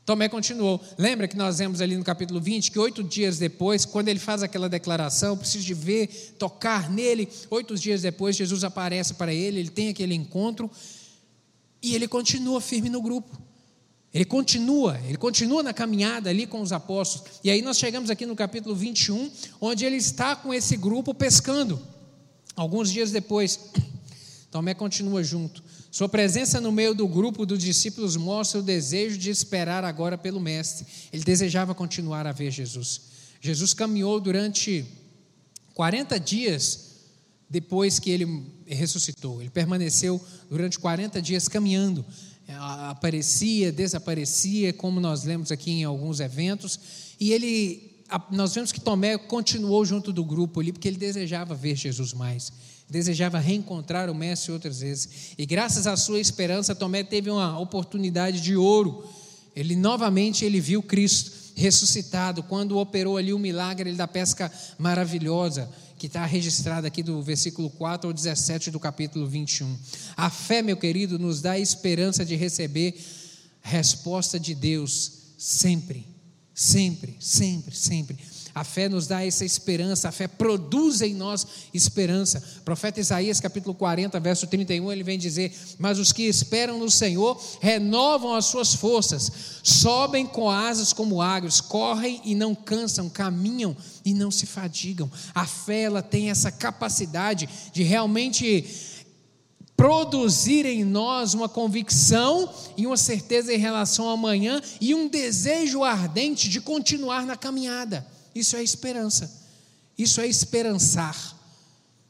Tomé continuou. Lembra que nós vemos ali no capítulo 20 que oito dias depois, quando ele faz aquela declaração, preciso de ver, tocar nele. Oito dias depois, Jesus aparece para ele, ele tem aquele encontro e ele continua firme no grupo. Ele continua, ele continua na caminhada ali com os apóstolos. E aí nós chegamos aqui no capítulo 21, onde ele está com esse grupo pescando. Alguns dias depois, [COUGHS] Tomé continua junto. Sua presença no meio do grupo dos discípulos mostra o desejo de esperar agora pelo Mestre. Ele desejava continuar a ver Jesus. Jesus caminhou durante 40 dias depois que ele ressuscitou. Ele permaneceu durante 40 dias caminhando. Aparecia, desaparecia, como nós lemos aqui em alguns eventos. E ele, nós vemos que Tomé continuou junto do grupo ali, porque ele desejava ver Jesus mais desejava reencontrar o Mestre outras vezes. E graças à sua esperança, Tomé teve uma oportunidade de ouro. Ele novamente ele viu Cristo ressuscitado quando operou ali o milagre da pesca maravilhosa, que está registrada aqui do versículo 4 ao 17 do capítulo 21. A fé, meu querido, nos dá a esperança de receber resposta de Deus sempre, sempre, sempre, sempre. A fé nos dá essa esperança, a fé produz em nós esperança. Profeta Isaías, capítulo 40, verso 31, ele vem dizer: Mas os que esperam no Senhor renovam as suas forças, sobem com asas como águias, correm e não cansam, caminham e não se fadigam. A fé, ela tem essa capacidade de realmente produzir em nós uma convicção e uma certeza em relação ao amanhã e um desejo ardente de continuar na caminhada. Isso é esperança. Isso é esperançar.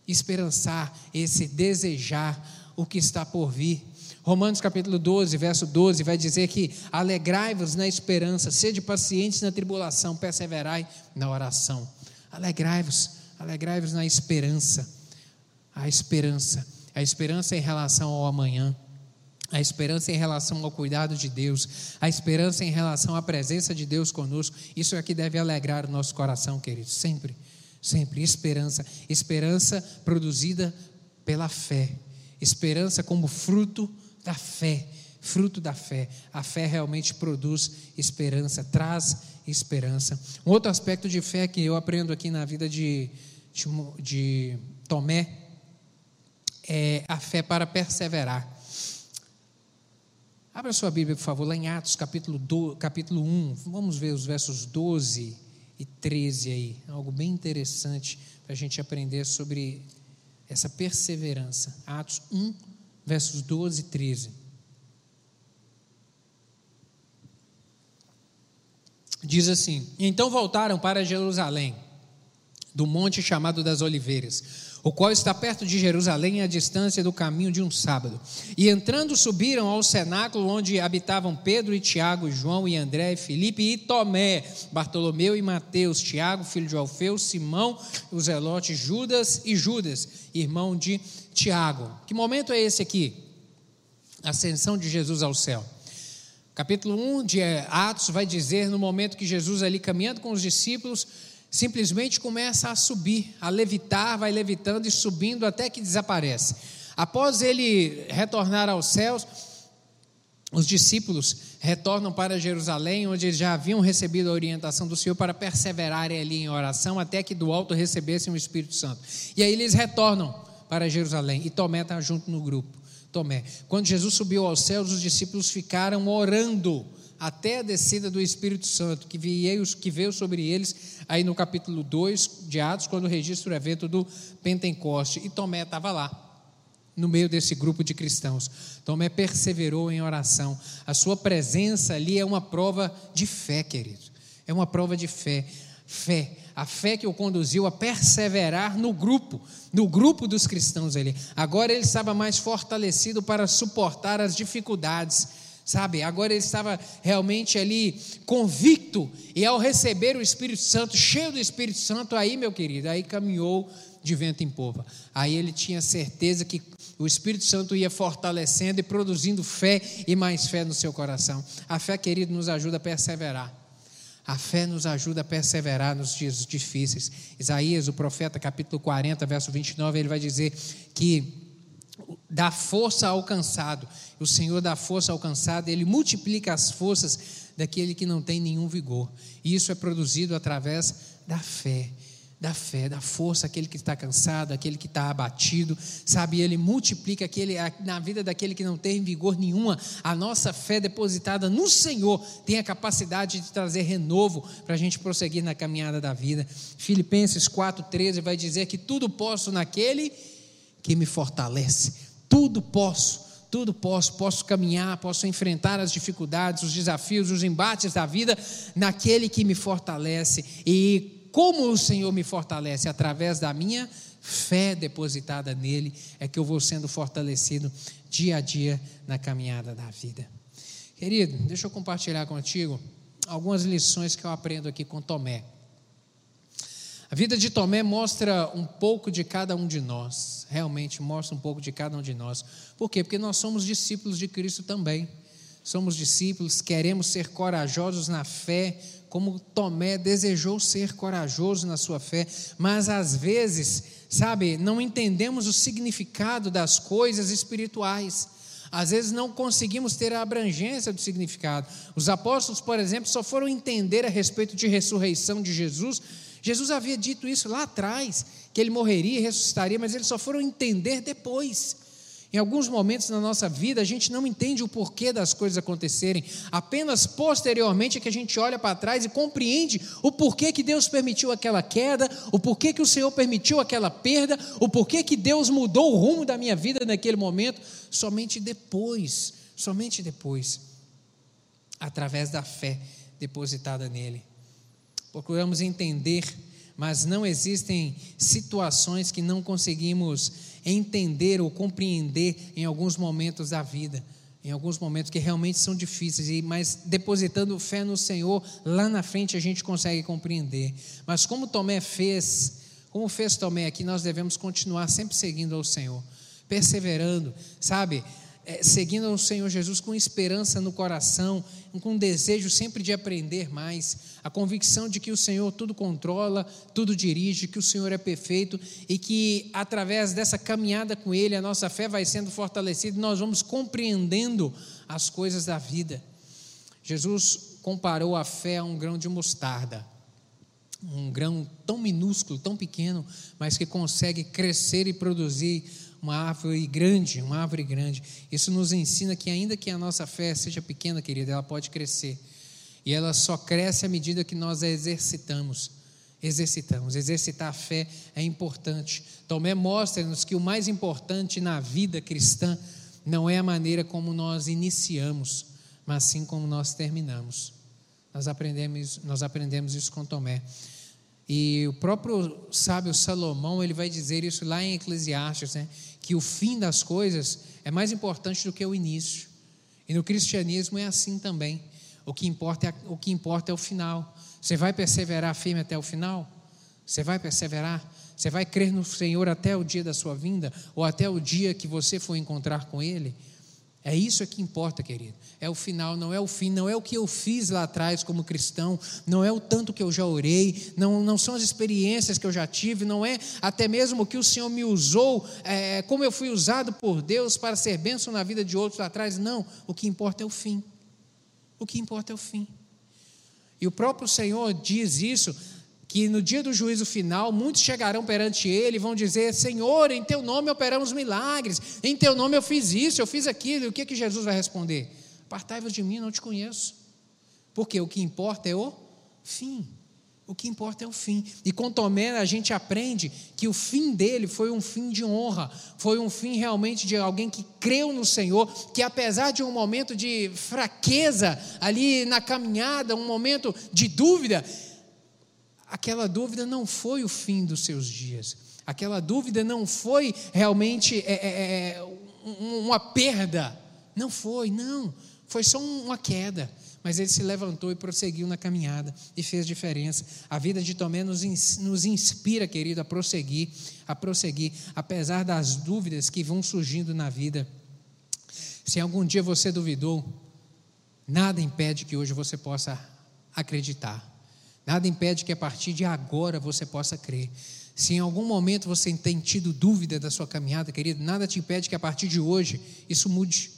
Esperançar, esse desejar o que está por vir. Romanos capítulo 12, verso 12, vai dizer que alegrai-vos na esperança, sede pacientes na tribulação, perseverai na oração. Alegrai-vos, alegrai-vos na esperança. A esperança, a esperança em relação ao amanhã. A esperança em relação ao cuidado de Deus, a esperança em relação à presença de Deus conosco, isso é que deve alegrar o nosso coração, queridos, sempre, sempre, esperança, esperança produzida pela fé, esperança como fruto da fé, fruto da fé, a fé realmente produz esperança, traz esperança. Um outro aspecto de fé que eu aprendo aqui na vida de, de, de Tomé é a fé para perseverar. Abra sua Bíblia, por favor, lá em Atos, capítulo, do, capítulo 1. Vamos ver os versos 12 e 13 aí. Algo bem interessante para a gente aprender sobre essa perseverança. Atos 1, versos 12 e 13. Diz assim: Então voltaram para Jerusalém, do monte chamado das Oliveiras o qual está perto de Jerusalém, à distância do caminho de um sábado. E entrando, subiram ao cenáculo onde habitavam Pedro e Tiago, João e André, e Filipe e Tomé, Bartolomeu e Mateus, Tiago, filho de Alfeu, Simão, o Zelote, Judas e Judas, irmão de Tiago. Que momento é esse aqui? Ascensão de Jesus ao céu. Capítulo 1 de Atos vai dizer no momento que Jesus ali caminhando com os discípulos, simplesmente começa a subir, a levitar, vai levitando e subindo até que desaparece. Após ele retornar aos céus, os discípulos retornam para Jerusalém, onde já haviam recebido a orientação do Senhor para perseverarem ali em oração, até que do alto recebessem o Espírito Santo. E aí eles retornam para Jerusalém, e Tomé está junto no grupo. Tomé. Quando Jesus subiu aos céus, os discípulos ficaram orando até a descida do Espírito Santo, que veio, que veio sobre eles aí no capítulo 2 de Atos, quando registra o evento do Pentecoste. E Tomé estava lá, no meio desse grupo de cristãos. Tomé perseverou em oração. A sua presença ali é uma prova de fé, querido. É uma prova de fé. Fé. A fé que o conduziu a perseverar no grupo, no grupo dos cristãos ali. Agora ele estava mais fortalecido para suportar as dificuldades sabe? Agora ele estava realmente ali convicto, e ao receber o Espírito Santo, cheio do Espírito Santo, aí, meu querido, aí caminhou de vento em popa. Aí ele tinha certeza que o Espírito Santo ia fortalecendo e produzindo fé e mais fé no seu coração. A fé, querido, nos ajuda a perseverar. A fé nos ajuda a perseverar nos dias difíceis. Isaías, o profeta, capítulo 40, verso 29, ele vai dizer que dá força ao cansado. O Senhor dá força ao cansado, ele multiplica as forças daquele que não tem nenhum vigor. E isso é produzido através da fé. Da fé, da força, aquele que está cansado, aquele que está abatido, sabe? Ele multiplica aquele, na vida daquele que não tem vigor nenhuma. A nossa fé depositada no Senhor tem a capacidade de trazer renovo para a gente prosseguir na caminhada da vida. Filipenses 4,13 vai dizer que tudo posso naquele que me fortalece. Tudo posso, tudo posso, posso caminhar, posso enfrentar as dificuldades, os desafios, os embates da vida naquele que me fortalece. E como o Senhor me fortalece? Através da minha fé depositada nele, é que eu vou sendo fortalecido dia a dia na caminhada da vida. Querido, deixa eu compartilhar contigo algumas lições que eu aprendo aqui com Tomé. A vida de Tomé mostra um pouco de cada um de nós, realmente mostra um pouco de cada um de nós. Por quê? Porque nós somos discípulos de Cristo também. Somos discípulos, queremos ser corajosos na fé, como Tomé desejou ser corajoso na sua fé, mas às vezes, sabe, não entendemos o significado das coisas espirituais. Às vezes não conseguimos ter a abrangência do significado. Os apóstolos, por exemplo, só foram entender a respeito de ressurreição de Jesus. Jesus havia dito isso lá atrás, que ele morreria e ressuscitaria, mas eles só foram entender depois. Em alguns momentos na nossa vida, a gente não entende o porquê das coisas acontecerem, apenas posteriormente é que a gente olha para trás e compreende o porquê que Deus permitiu aquela queda, o porquê que o Senhor permitiu aquela perda, o porquê que Deus mudou o rumo da minha vida naquele momento, somente depois, somente depois, através da fé depositada nele. Procuramos entender, mas não existem situações que não conseguimos entender ou compreender em alguns momentos da vida, em alguns momentos que realmente são difíceis, mas depositando fé no Senhor, lá na frente a gente consegue compreender. Mas como Tomé fez, como fez Tomé aqui, nós devemos continuar sempre seguindo ao Senhor, perseverando, sabe? É, seguindo ao Senhor Jesus com esperança no coração, com desejo sempre de aprender mais, a convicção de que o Senhor tudo controla, tudo dirige, que o Senhor é perfeito e que através dessa caminhada com Ele a nossa fé vai sendo fortalecida, nós vamos compreendendo as coisas da vida. Jesus comparou a fé a um grão de mostarda um grão tão minúsculo, tão pequeno, mas que consegue crescer e produzir uma árvore grande, uma árvore grande. Isso nos ensina que, ainda que a nossa fé seja pequena, querida, ela pode crescer. E ela só cresce à medida que nós a exercitamos. Exercitamos. Exercitar a fé é importante. Tomé mostra-nos que o mais importante na vida cristã não é a maneira como nós iniciamos, mas sim como nós terminamos. Nós aprendemos, nós aprendemos isso com Tomé. E o próprio sábio Salomão, ele vai dizer isso lá em Eclesiastes, né? Que o fim das coisas é mais importante do que o início. E no cristianismo é assim também. O que importa é, o que importa é o final. Você vai perseverar firme até o final? Você vai perseverar? Você vai crer no Senhor até o dia da sua vinda? Ou até o dia que você for encontrar com Ele? É isso que importa, querido. É o final, não é o fim, não é o que eu fiz lá atrás como cristão, não é o tanto que eu já orei, não, não são as experiências que eu já tive, não é até mesmo o que o Senhor me usou, é, como eu fui usado por Deus para ser bênção na vida de outros lá atrás. Não, o que importa é o fim. O que importa é o fim. E o próprio Senhor diz isso que no dia do juízo final, muitos chegarão perante ele e vão dizer: Senhor, em teu nome operamos milagres, em teu nome eu fiz isso, eu fiz aquilo. E o que, que Jesus vai responder? Apartai-vos de mim, não te conheço. Porque o que importa é o fim. O que importa é o fim. E com Tomé a gente aprende que o fim dele foi um fim de honra, foi um fim realmente de alguém que creu no Senhor, que apesar de um momento de fraqueza ali na caminhada, um momento de dúvida, aquela dúvida não foi o fim dos seus dias. Aquela dúvida não foi realmente é, é, é uma perda. Não foi, não. Foi só uma queda. Mas ele se levantou e prosseguiu na caminhada e fez diferença. A vida de Tomé nos, nos inspira, querido, a prosseguir, a prosseguir, apesar das dúvidas que vão surgindo na vida. Se algum dia você duvidou, nada impede que hoje você possa acreditar. Nada impede que a partir de agora você possa crer. Se em algum momento você tem tido dúvida da sua caminhada, querido, nada te impede que a partir de hoje isso mude.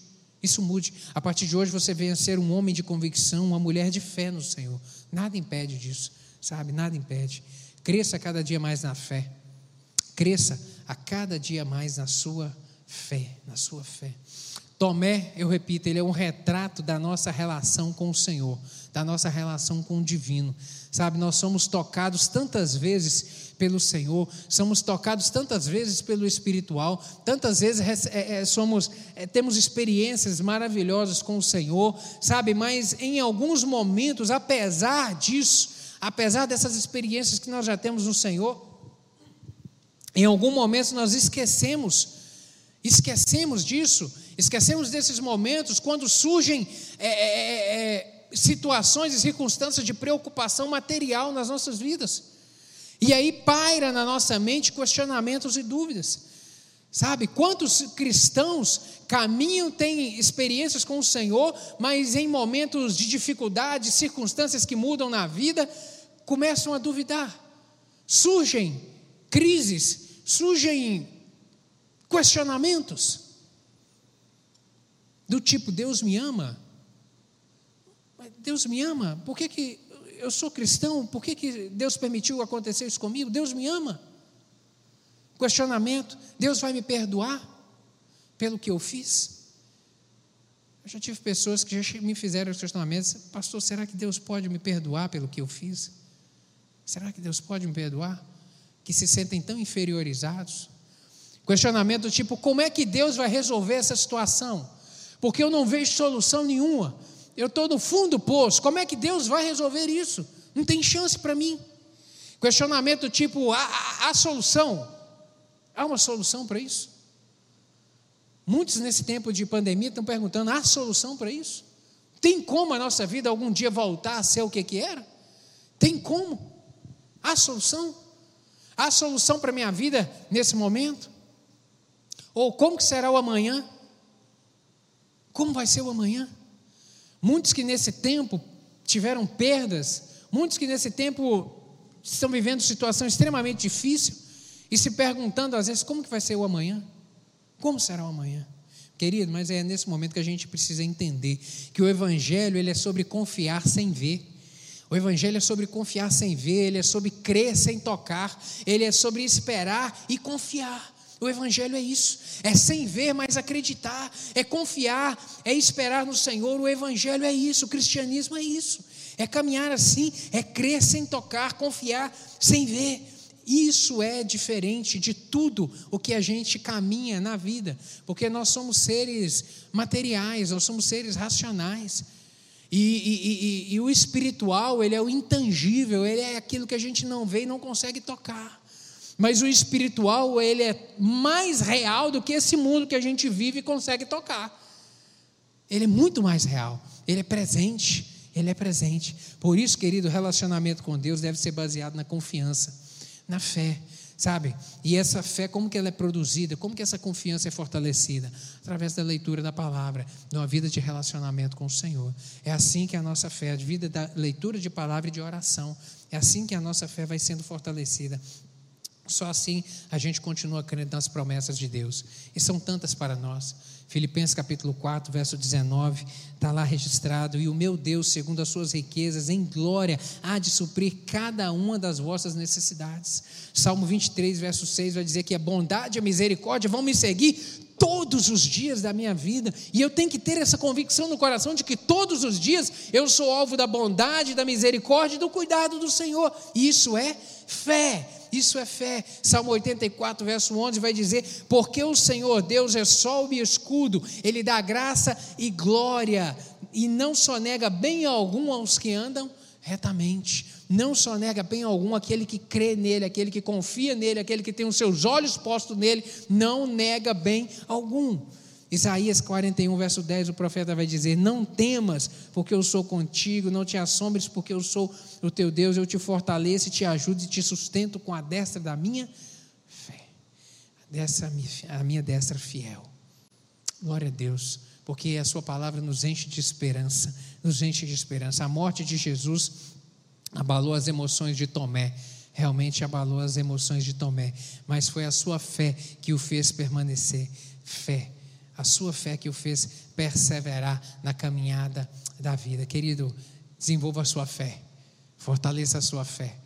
Isso mude. A partir de hoje você venha a ser um homem de convicção, uma mulher de fé no Senhor. Nada impede disso, sabe? Nada impede. Cresça cada dia mais na fé. Cresça a cada dia mais na sua fé, na sua fé. Tomé, eu repito, ele é um retrato da nossa relação com o Senhor, da nossa relação com o divino. Sabe, nós somos tocados tantas vezes pelo Senhor, somos tocados tantas vezes pelo espiritual, tantas vezes é, é, somos, é, temos experiências maravilhosas com o Senhor, sabe, mas em alguns momentos, apesar disso, apesar dessas experiências que nós já temos no Senhor, em algum momento nós esquecemos, esquecemos disso Esquecemos desses momentos quando surgem é, é, é, é, situações e circunstâncias de preocupação material nas nossas vidas. E aí paira na nossa mente questionamentos e dúvidas. Sabe, quantos cristãos caminham, têm experiências com o Senhor, mas em momentos de dificuldade, circunstâncias que mudam na vida, começam a duvidar. Surgem crises, surgem questionamentos. Do tipo, Deus me ama? Deus me ama? Por que, que eu sou cristão? Por que, que Deus permitiu acontecer isso comigo? Deus me ama? Questionamento: Deus vai me perdoar pelo que eu fiz? Eu já tive pessoas que já me fizeram questionamentos: Pastor, será que Deus pode me perdoar pelo que eu fiz? Será que Deus pode me perdoar? Que se sentem tão inferiorizados. Questionamento tipo: como é que Deus vai resolver essa situação? Porque eu não vejo solução nenhuma. Eu estou no fundo do poço. Como é que Deus vai resolver isso? Não tem chance para mim. Questionamento tipo: há, solução? Há uma solução para isso? Muitos nesse tempo de pandemia estão perguntando: há solução para isso? Tem como a nossa vida algum dia voltar a ser o que, que era? Tem como? Há solução? Há solução para a minha vida nesse momento? Ou como que será o amanhã? Como vai ser o amanhã? Muitos que nesse tempo tiveram perdas, muitos que nesse tempo estão vivendo situação extremamente difícil, e se perguntando às vezes como que vai ser o amanhã? Como será o amanhã? Querido, mas é nesse momento que a gente precisa entender que o evangelho ele é sobre confiar sem ver. O evangelho é sobre confiar sem ver, ele é sobre crer sem tocar, ele é sobre esperar e confiar. O Evangelho é isso, é sem ver, mas acreditar, é confiar, é esperar no Senhor. O Evangelho é isso, o cristianismo é isso, é caminhar assim, é crer sem tocar, confiar sem ver. Isso é diferente de tudo o que a gente caminha na vida, porque nós somos seres materiais, nós somos seres racionais. E, e, e, e, o espiritual, ele é o intangível, ele é aquilo que a gente não vê e não consegue tocar. Mas o espiritual, ele é mais real do que esse mundo que a gente vive e consegue tocar. Ele é muito mais real, ele é presente, ele é presente. Por isso, querido, o relacionamento com Deus deve ser baseado na confiança na fé, sabe? E essa fé, como que ela é produzida? Como que essa confiança é fortalecida? Através da leitura da palavra, de uma vida de relacionamento com o Senhor. É assim que a nossa fé, a vida da leitura de palavra e de oração, é assim que a nossa fé vai sendo fortalecida. Só assim a gente continua crendo nas promessas de Deus. E são tantas para nós. Filipenses capítulo 4, verso 19, está lá registrado: E o meu Deus, segundo as suas riquezas, em glória, há de suprir cada uma das vossas necessidades. Salmo 23, verso 6 vai dizer que a bondade e a misericórdia vão me seguir todos os dias da minha vida, e eu tenho que ter essa convicção no coração de que todos os dias eu sou alvo da bondade, da misericórdia e do cuidado do Senhor. E isso é fé. Isso é fé. Salmo 84, verso 11 vai dizer: Porque o Senhor Deus é sol e escudo, Ele dá graça e glória, e não só nega bem algum aos que andam retamente, não só nega bem algum aquele que crê nele, aquele que confia nele, aquele que tem os seus olhos postos nele, não nega bem algum. Isaías 41, verso 10, o profeta vai dizer: Não temas, porque eu sou contigo, não te assombres, porque eu sou o teu Deus, eu te fortaleço, te ajudo e te sustento com a destra da minha fé, dessa a minha destra fiel. Glória a Deus, porque a Sua palavra nos enche de esperança, nos enche de esperança. A morte de Jesus abalou as emoções de Tomé, realmente abalou as emoções de Tomé, mas foi a sua fé que o fez permanecer. Fé sua fé que o fez perseverar na caminhada da vida. Querido, desenvolva a sua fé, fortaleça a sua fé.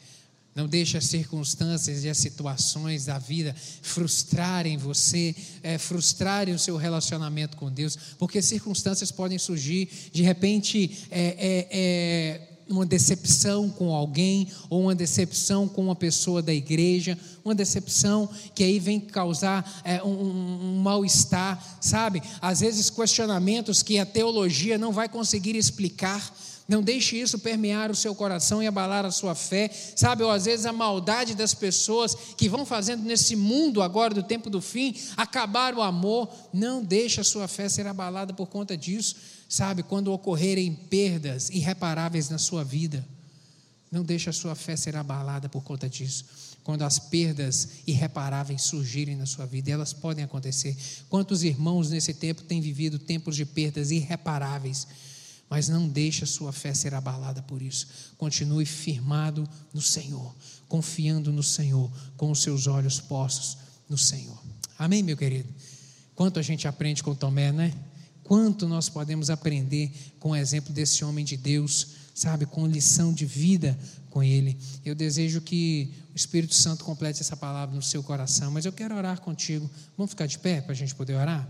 Não deixe as circunstâncias e as situações da vida frustrarem você, é, frustrarem o seu relacionamento com Deus, porque circunstâncias podem surgir, de repente, é, é, é uma decepção com alguém, ou uma decepção com uma pessoa da igreja, uma decepção que aí vem causar é, um, um mal-estar, sabe? Às vezes questionamentos que a teologia não vai conseguir explicar. Não deixe isso permear o seu coração e abalar a sua fé, sabe? Ou às vezes a maldade das pessoas que vão fazendo nesse mundo agora do tempo do fim acabar o amor. Não deixe a sua fé ser abalada por conta disso. Sabe, quando ocorrerem perdas irreparáveis na sua vida, não deixe a sua fé ser abalada por conta disso. quando as perdas irreparáveis surgirem na sua vida, elas podem acontecer. Quantos irmãos nesse tempo têm vivido tempos de perdas irreparáveis? Mas não deixe a sua fé ser abalada por isso. Continue firmado no Senhor, confiando no Senhor, com os seus olhos postos no Senhor. Amém, meu querido? Quanto a gente aprende com Tomé, né? Quanto nós podemos aprender com o exemplo desse homem de Deus, sabe, com lição de vida com ele. Eu desejo que o Espírito Santo complete essa palavra no seu coração, mas eu quero orar contigo. Vamos ficar de pé para a gente poder orar?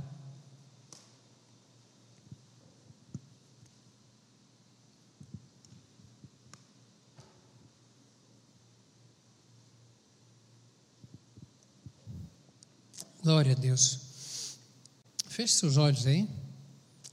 Glória a Deus. Feche seus olhos aí.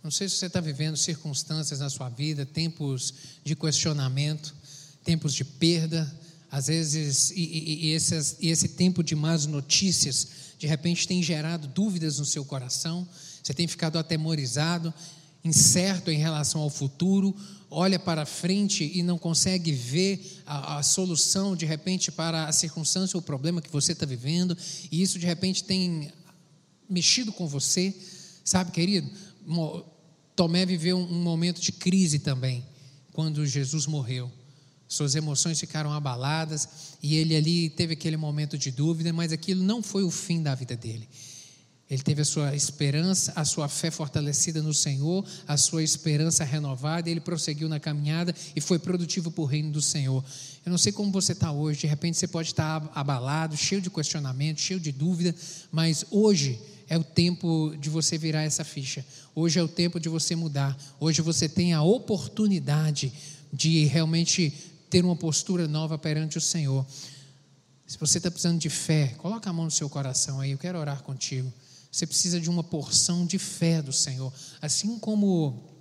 Não sei se você está vivendo circunstâncias na sua vida, tempos de questionamento, tempos de perda, às vezes, e, e, e, esses, e esse tempo de más notícias, de repente tem gerado dúvidas no seu coração, você tem ficado atemorizado, incerto em relação ao futuro, olha para frente e não consegue ver a, a solução, de repente, para a circunstância ou problema que você está vivendo, e isso de repente tem mexido com você, sabe, querido? Tomé viveu um momento de crise também, quando Jesus morreu. Suas emoções ficaram abaladas e ele ali teve aquele momento de dúvida, mas aquilo não foi o fim da vida dele. Ele teve a sua esperança, a sua fé fortalecida no Senhor, a sua esperança renovada, e ele prosseguiu na caminhada e foi produtivo para o reino do Senhor. Eu não sei como você está hoje, de repente você pode estar abalado, cheio de questionamento, cheio de dúvida, mas hoje é o tempo de você virar essa ficha. Hoje é o tempo de você mudar. Hoje você tem a oportunidade de realmente ter uma postura nova perante o Senhor. Se você está precisando de fé, coloca a mão no seu coração aí, eu quero orar contigo. Você precisa de uma porção de fé do Senhor. Assim como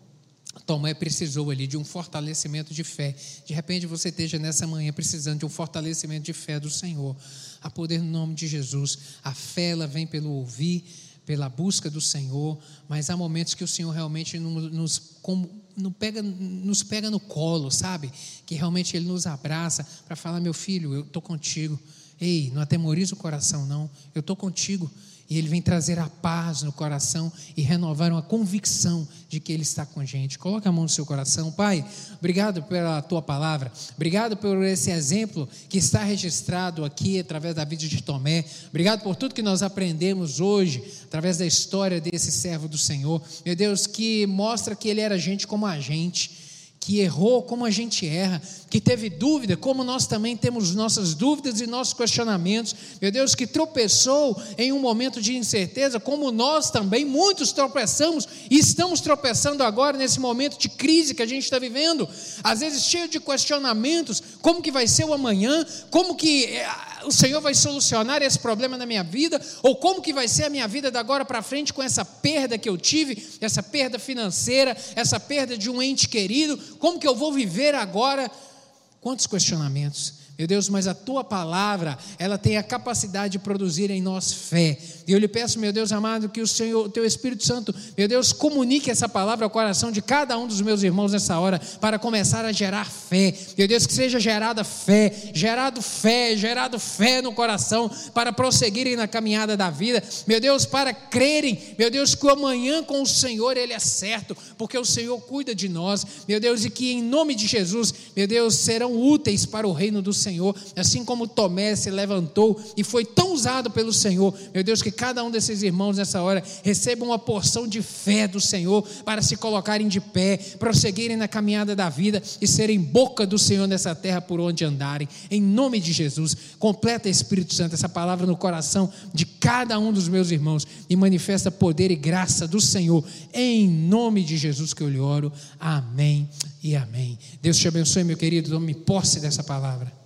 Tomé precisou ali de um fortalecimento de fé. De repente você esteja nessa manhã precisando de um fortalecimento de fé do Senhor. A poder no nome de Jesus. A fé ela vem pelo ouvir, pela busca do Senhor, mas há momentos que o Senhor realmente nos, como, pega, nos pega no colo, sabe? Que realmente Ele nos abraça para falar: meu filho, eu estou contigo. Ei, não atemoriza o coração, não. Eu estou contigo. E Ele vem trazer a paz no coração e renovar uma convicção de que Ele está com a gente. Coloque a mão no seu coração. Pai, obrigado pela Tua palavra. Obrigado por esse exemplo que está registrado aqui através da vida de Tomé. Obrigado por tudo que nós aprendemos hoje através da história desse servo do Senhor. Meu Deus, que mostra que Ele era gente como a gente que errou como a gente erra, que teve dúvida, como nós também temos nossas dúvidas e nossos questionamentos, meu Deus, que tropeçou em um momento de incerteza, como nós também, muitos tropeçamos e estamos tropeçando agora nesse momento de crise que a gente está vivendo, às vezes cheio de questionamentos, como que vai ser o amanhã, como que eh, o Senhor vai solucionar esse problema na minha vida, ou como que vai ser a minha vida da agora para frente com essa perda que eu tive, essa perda financeira, essa perda de um ente querido, como que eu vou viver agora? Quantos questionamentos. Meu Deus, mas a tua palavra, ela tem a capacidade de produzir em nós fé. E eu lhe peço, meu Deus amado, que o Senhor, o teu Espírito Santo, meu Deus, comunique essa palavra ao coração de cada um dos meus irmãos nessa hora, para começar a gerar fé. Meu Deus, que seja gerada fé, gerado fé, gerado fé no coração, para prosseguirem na caminhada da vida. Meu Deus, para crerem, meu Deus, que o amanhã com o Senhor ele é certo, porque o Senhor cuida de nós. Meu Deus, e que em nome de Jesus, meu Deus, serão úteis para o reino do Senhor Senhor, assim como Tomé se levantou e foi tão usado pelo Senhor. Meu Deus, que cada um desses irmãos nessa hora receba uma porção de fé do Senhor para se colocarem de pé, prosseguirem na caminhada da vida e serem boca do Senhor nessa terra por onde andarem. Em nome de Jesus, completa Espírito Santo essa palavra no coração de cada um dos meus irmãos e manifesta poder e graça do Senhor. Em nome de Jesus que eu lhe oro. Amém e amém. Deus te abençoe, meu querido. Tome posse dessa palavra.